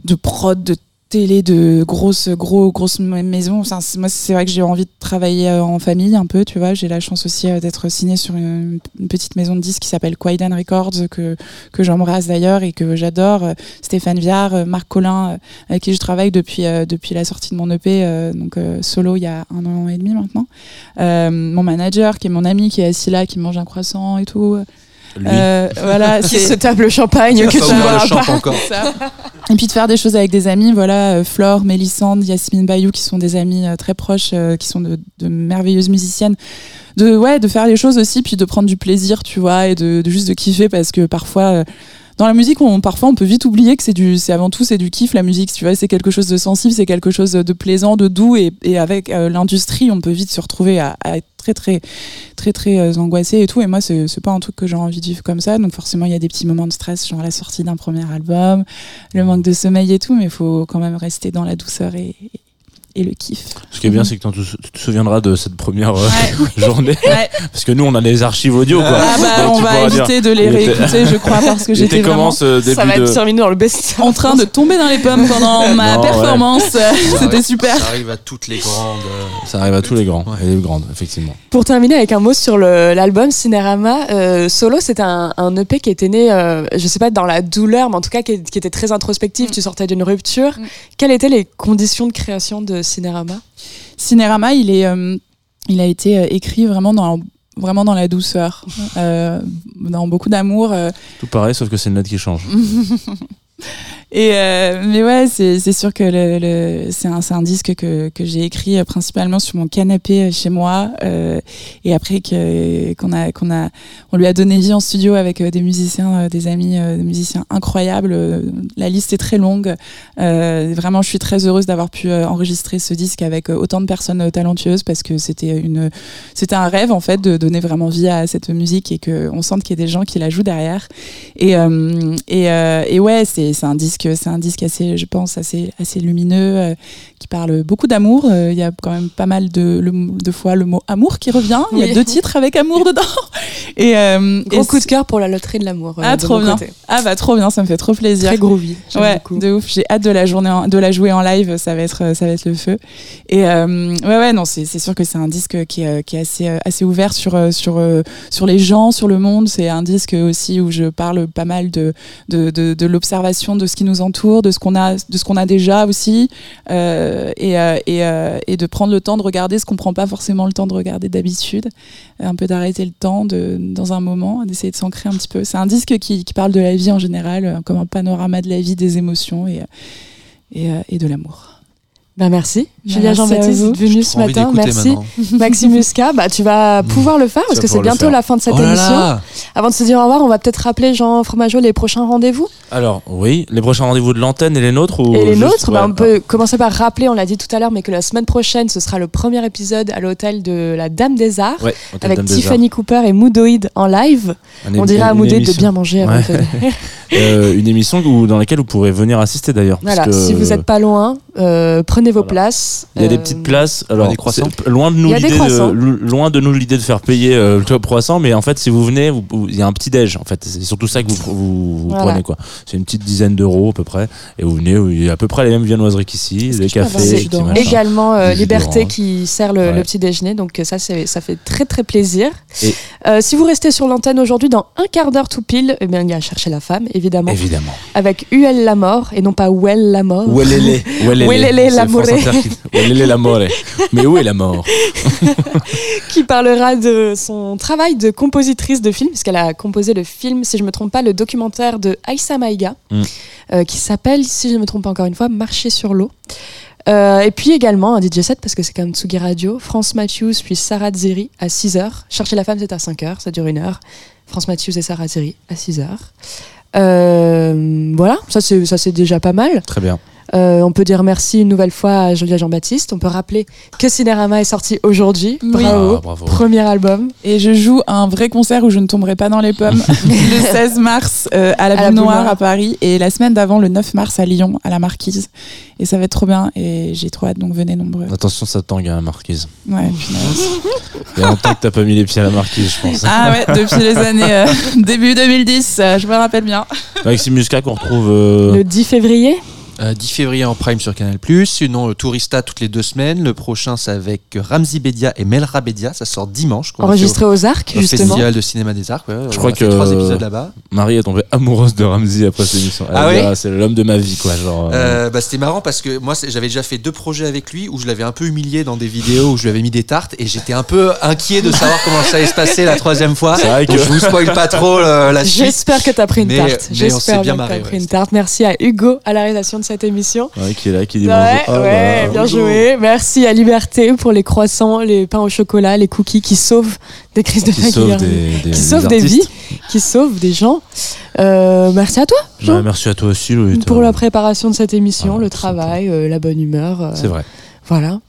de prod, de télé, de grosses gros grosses ma- maisons. Enfin, moi, c'est vrai que j'ai envie de travailler euh, en famille un peu, tu vois. J'ai la chance aussi euh, d'être signée sur une, petite maison de disques qui s'appelle Quaidan Records que que j'embrasse d'ailleurs et que j'adore. Euh, Stéphane Viard, Marc Collin, avec qui je travaille depuis depuis la sortie de mon EP, donc solo il y a un an et demi maintenant. Euh, mon manager qui est mon ami qui est assis là, qui mange un croissant et tout. Euh, voilà, Qui c'est se tape le champagne que tu ne pas. encore. Et puis de faire des choses avec des amis, voilà, euh, Flore, Mélissande, Yasmine Bayou, qui sont des amis euh, très proches, euh, qui sont de, de merveilleuses musiciennes. De, ouais, de faire les choses aussi, puis de prendre du plaisir, tu vois, et de, de juste de kiffer, parce que parfois, euh, dans la musique, parfois, on peut vite oublier que c'est du, avant tout, c'est du kiff, la musique, tu vois, c'est quelque chose de sensible, c'est quelque chose de plaisant, de doux, et, avec euh, l'industrie, on peut vite se retrouver à, à être très, très, très, très euh, angoissé et tout, et moi, c'est c'est pas un truc que j'ai envie de vivre comme ça, donc forcément, il y a des petits moments de stress, genre la sortie d'un premier album, le manque de sommeil et tout, mais il faut quand même rester dans la douceur et, et le kiff. Ce qui est bien, c'est que tu te souviendras de cette première euh, journée. Ouais. Parce que nous, on a les archives audio, quoi. Ah bah, Donc, on va dire, éviter de les réécouter, je crois, parce que j'étais vraiment ce début Ça va de... être terminé dans le best. en train de tomber dans les pommes pendant ma Non, ouais. performance. C'était super. Ça arrive à toutes les grandes. euh, Ça arrive à tous les grands Ouais. et les grandes, effectivement. Pour terminer avec un mot sur l'album Cinérama, euh, Solo, c'était un, un EP qui était né, euh, je sais pas, dans la douleur, mais en tout cas qui, qui était très introspectif. Mm. Tu sortais d'une rupture. Mm. Quelles étaient les conditions de création de Cinérama Cinérama, il est, euh, il a été euh, écrit vraiment dans vraiment dans la douceur, euh, dans beaucoup d'amour. euh, Tout pareil, sauf que c'est une note qui change. Et euh, mais ouais, c'est sûr que le, le- c'est un, un disque que, que j'ai écrit euh, principalement sur mon canapé euh, chez moi. euh, et après qu'on a qu'on a on lui a donné vie en studio avec euh, des musiciens, des amis, des musiciens incroyables. La liste est très longue. Euh, vraiment, je suis très heureuse d'avoir pu enregistrer ce disque avec autant de personnes talentueuses parce que c'était une c'était un rêve en fait de donner vraiment vie à cette musique et que on sente qu'il y a des gens qui la jouent derrière. Et et, et ouais, c'est un disque c'est un disque assez je pense assez assez lumineux euh, qui parle beaucoup d'amour. Euh, Il y a quand même pas mal de le- de fois le mot amour qui revient. Il y a deux titres avec amour dedans. Et, euh, Gros et coup de cœur pour la loterie de l'amour. ah de trop bien. côté. Ah bah trop bien, ça me fait trop plaisir. Très groovy. Ouais, beaucoup. de ouf. J'ai hâte de la journée, en- de la jouer en live. Ça va être, ça va être le feu. Et ouais, ouais, non, c'est sûr que c'est un disque qui est, qui est assez, assez ouvert sur, sur, sur les gens, sur le monde. C'est un disque aussi où je parle pas mal de, de, de, de l'observation de ce qui nous entoure, de ce qu'on a, de ce qu'on a déjà aussi, euh, et, euh, et, euh, et de prendre le temps de regarder ce qu'on prend pas forcément le temps de regarder d'habitude. Un peu d'arrêter le temps de, dans un moment, d'essayer de s'ancrer un petit peu. C'est un disque qui, qui parle de la vie en général, comme un panorama de la vie, des émotions et, et de l'amour. Ben merci. Ben, Julia Jean-Baptiste venu ce matin. Merci. Maxime Muscat, bah, tu vas pouvoir le faire parce que c'est bientôt la fin de cette Oh là émission. là Avant de se dire au revoir, on va peut-être rappeler Jean Fromageau les prochains rendez-vous. Alors, oui, les prochains rendez-vous de l'antenne et les nôtres ou Et les nôtres, bah, ouais, on peut commencer par rappeler, on l'a dit tout à l'heure, mais que la semaine prochaine, ce sera le premier épisode à l'hôtel de la Dame des Arts. Ouais, Avec Dame Tiffany Cooper et Moodoid en live. On dirait à une Moodoid de bien manger avant Ouais. de venir. Euh, une émission où- dans laquelle vous pourrez venir assister d'ailleurs. Voilà, que- si vous n'êtes pas loin, euh, prenez prenez vos places. Il y a des Euh, petites places. Alors, des croissants. c'est- loin de nous l'idée de, loin de nous l'idée de faire payer euh, le club croissant, mais en fait, si vous venez, il y a un petit déj. En fait, c'est surtout ça que vous, vous, vous Voilà. prenez quoi. C'est une petite dizaine d'euros à peu près, et vous venez. Il y a à peu près les mêmes viennoiseries qu'ici, des cafés, également euh, Liberté qui sert le, Ouais. le petit déjeuner, donc ça, ça fait très très plaisir. Et- Euh, si vous restez sur l'antenne aujourd'hui, dans un quart d'heure tout pile, eh bien, il y a Chercher la femme, évidemment, Évidemment. avec UL la mort et non pas Well la mort. Ouelele. Ouelele C'est l'amore. L'amore. Mais où est la mort qui parlera de son travail de compositrice de film, puisqu'elle a composé le film, si je ne me trompe pas, le documentaire de Aïssa Maïga, Mm. euh, qui s'appelle, si je ne me trompe pas encore une fois, Marcher sur l'eau. Euh, et puis également un DJ set, parce que c'est comme Tsugi Radio, France Matthews, puis Sarah Zeri à 6h. Chercher la femme, c'est à 5h, ça dure une heure. France Matthews et Sarah Zeri à 6h. Euh, voilà, ça, c'est déjà pas mal. Très bien. Euh, on peut dire merci une nouvelle fois à Julia Jean-Baptiste. On peut rappeler que Cinérama est sorti aujourd'hui. Oui. Bravo. Ah, bravo. Premier album. Et je joue un vrai concert où je ne tomberai pas dans les pommes le 16 mars euh, à la À la Noire Noire. à Paris et la semaine d'avant le 9 mars à Lyon à la Marquise. Et ça va être trop bien et j'ai trop hâte donc venez nombreux. Attention, ça tangue à la marquise. Ouais. Il y a longtemps que t'as pas mis les pieds à la marquise, je pense. Ah ouais, depuis les années euh, début 2010, euh, je me rappelle bien. Maxime Muscat qu'on retrouve. euh, Le 10 février. Euh, 10 février en prime sur Canal+. Sinon, le Tourista toutes les deux semaines. Le prochain, c'est avec Ramzi Bedia et Melra Bedia. Ça sort dimanche. Enregistré aux Arcs, au, justement. Festival de cinéma des Arcs. ouais. Je crois que trois épisodes là-bas. Marie est tombée amoureuse de Ramsey après cette émission. Elle Ah oui c'est l'homme de ma vie, quoi. Genre, euh, Euh, bah, c'était marrant parce que moi j'avais déjà fait deux projets avec lui où je l'avais un peu humilié dans des vidéos où je lui avais mis des tartes et j'étais un peu inquiet de savoir comment ça allait se passer la troisième fois. C'est vrai Donc, que- je vous spoil pas trop euh, la suite. J'espère que tu as pris une Mais- tarte. J'espère bien que tu marré, as pris ouais. une tarte. Merci à Hugo à la réalisation de cette émission. ouais, qui est là, qui dit Ouais, bonjour. Ah, ouais, bah, bien bonjour. joué. Merci à Liberté pour les croissants, les pains au chocolat, les cookies qui sauvent des crises de Qui la guerre. qui sauvent des vies, qui sauvent des gens. Euh, merci à toi, Jean, Ouais, merci à toi aussi, Louis. pour la préparation de cette émission, Ah, le travail, euh, la bonne humeur. euh, C'est vrai. Voilà.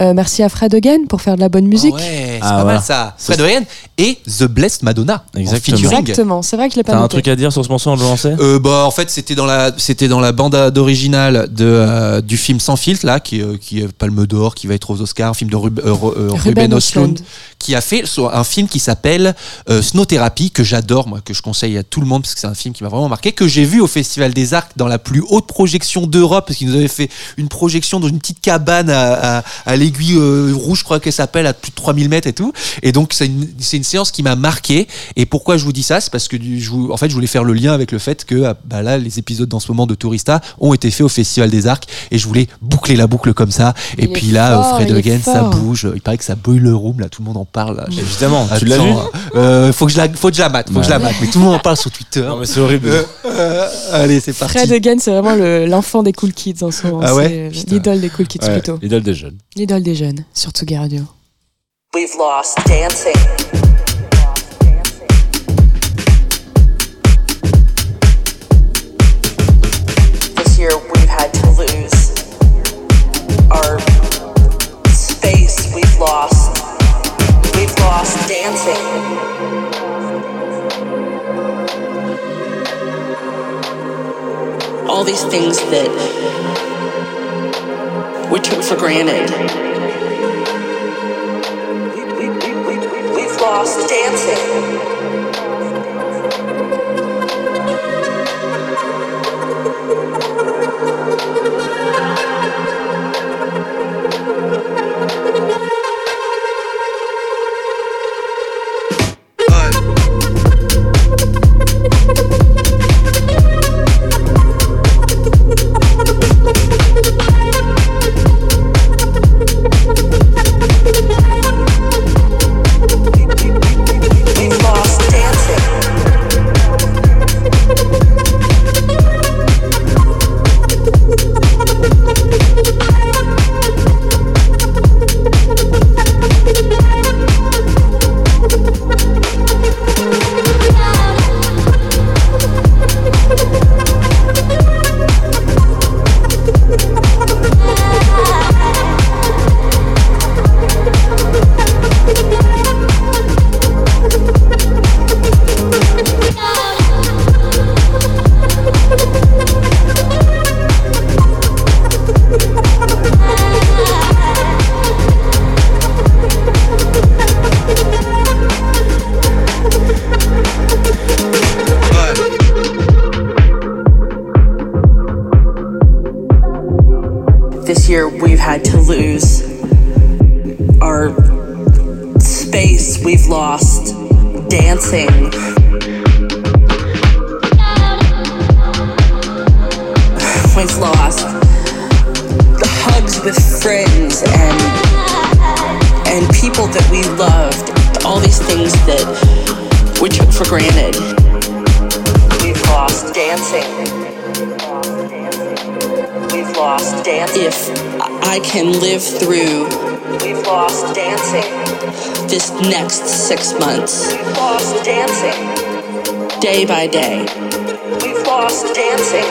Euh, merci à Fred Again pour faire de la bonne musique. Ah ouais, c'est Ah, pas voilà. mal ça. Fred Oyen et The Blessed Madonna. en Exactement. featuring. Exactement, c'est vrai que je l'ai pas T'as un noté. truc à dire sur ce morceau, on le lançait Euh, bah en fait c'était dans la c'était dans la bande d'original de euh, du film Sans filtre là qui euh, qui est Palme d'Or qui va être aux Oscars un film de Rub- euh, Ru- euh, Ruben Östlund qui a fait so- un film qui s'appelle euh, Snow Therapy que j'adore moi que je conseille à tout le monde parce que c'est un film qui m'a vraiment marqué que j'ai vu au Festival des Arcs dans la plus haute projection d'Europe parce qu'ils nous avaient fait une projection dans une petite cabane à, à, à l'aiguille euh, rouge je crois qu'elle s'appelle à plus de 3000 mètres et tout. Et donc c'est une, c'est une séance qui m'a marqué. Et pourquoi je vous dis ça c'est parce que je vous- en fait je voulais faire le lien avec le fait que ah, bah là les épisodes dans ce moment de Tourista ont été faits au Festival des Arcs. Et je voulais boucler la boucle comme ça. Et Il puis là fort, Fred Again ça bouge. Il paraît que ça boiler room là. Tout le monde en parle là. Évidemment, tu l'as vu. euh, faut que je la faut que je la mate faut que je la mate. Mais tout le monde en parle sur Twitter. Non, mais c'est horrible. Euh, euh, allez c'est parti. Fred Again, c'est vraiment le- l'enfant des cool kids en ce moment. Ah ouais l'idole des cool kids Ouais, plutôt. L'idole des jeunes. L'idole des jeunes, sur Tsugi Radio. We've lost dancing. This year we've had to lose our space. We've lost. We've lost dancing. All these things that we took for granted. We've lost dancing. We've lost the hugs with friends and and people that we loved. All these things that we took for granted. We've lost dancing. We've lost dancing. If I can live through We've lost dancing. This next six months. We've lost dancing. Day by day. Lost dancing.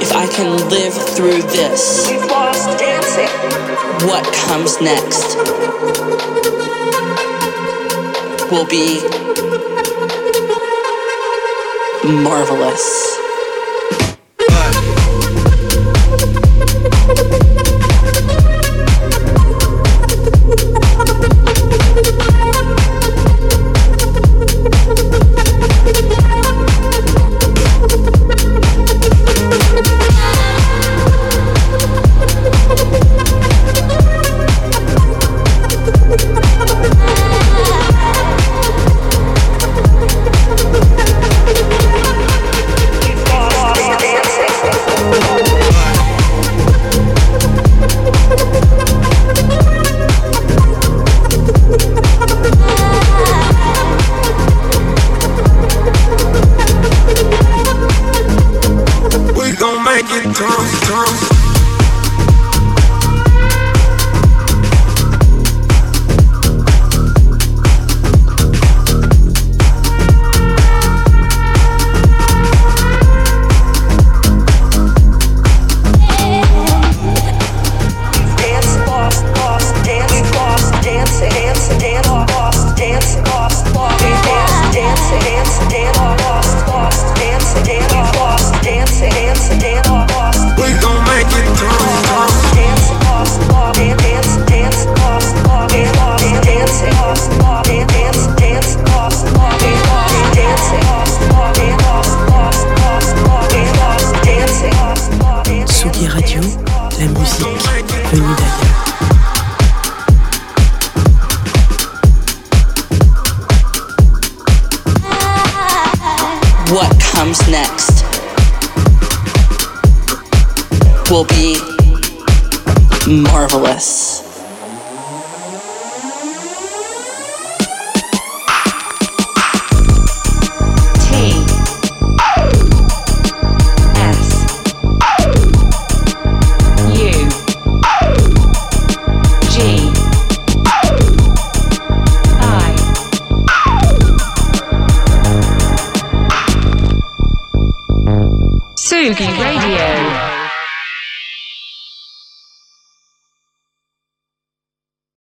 If I can live through this. We've lost dancing. What comes next will be marvelous.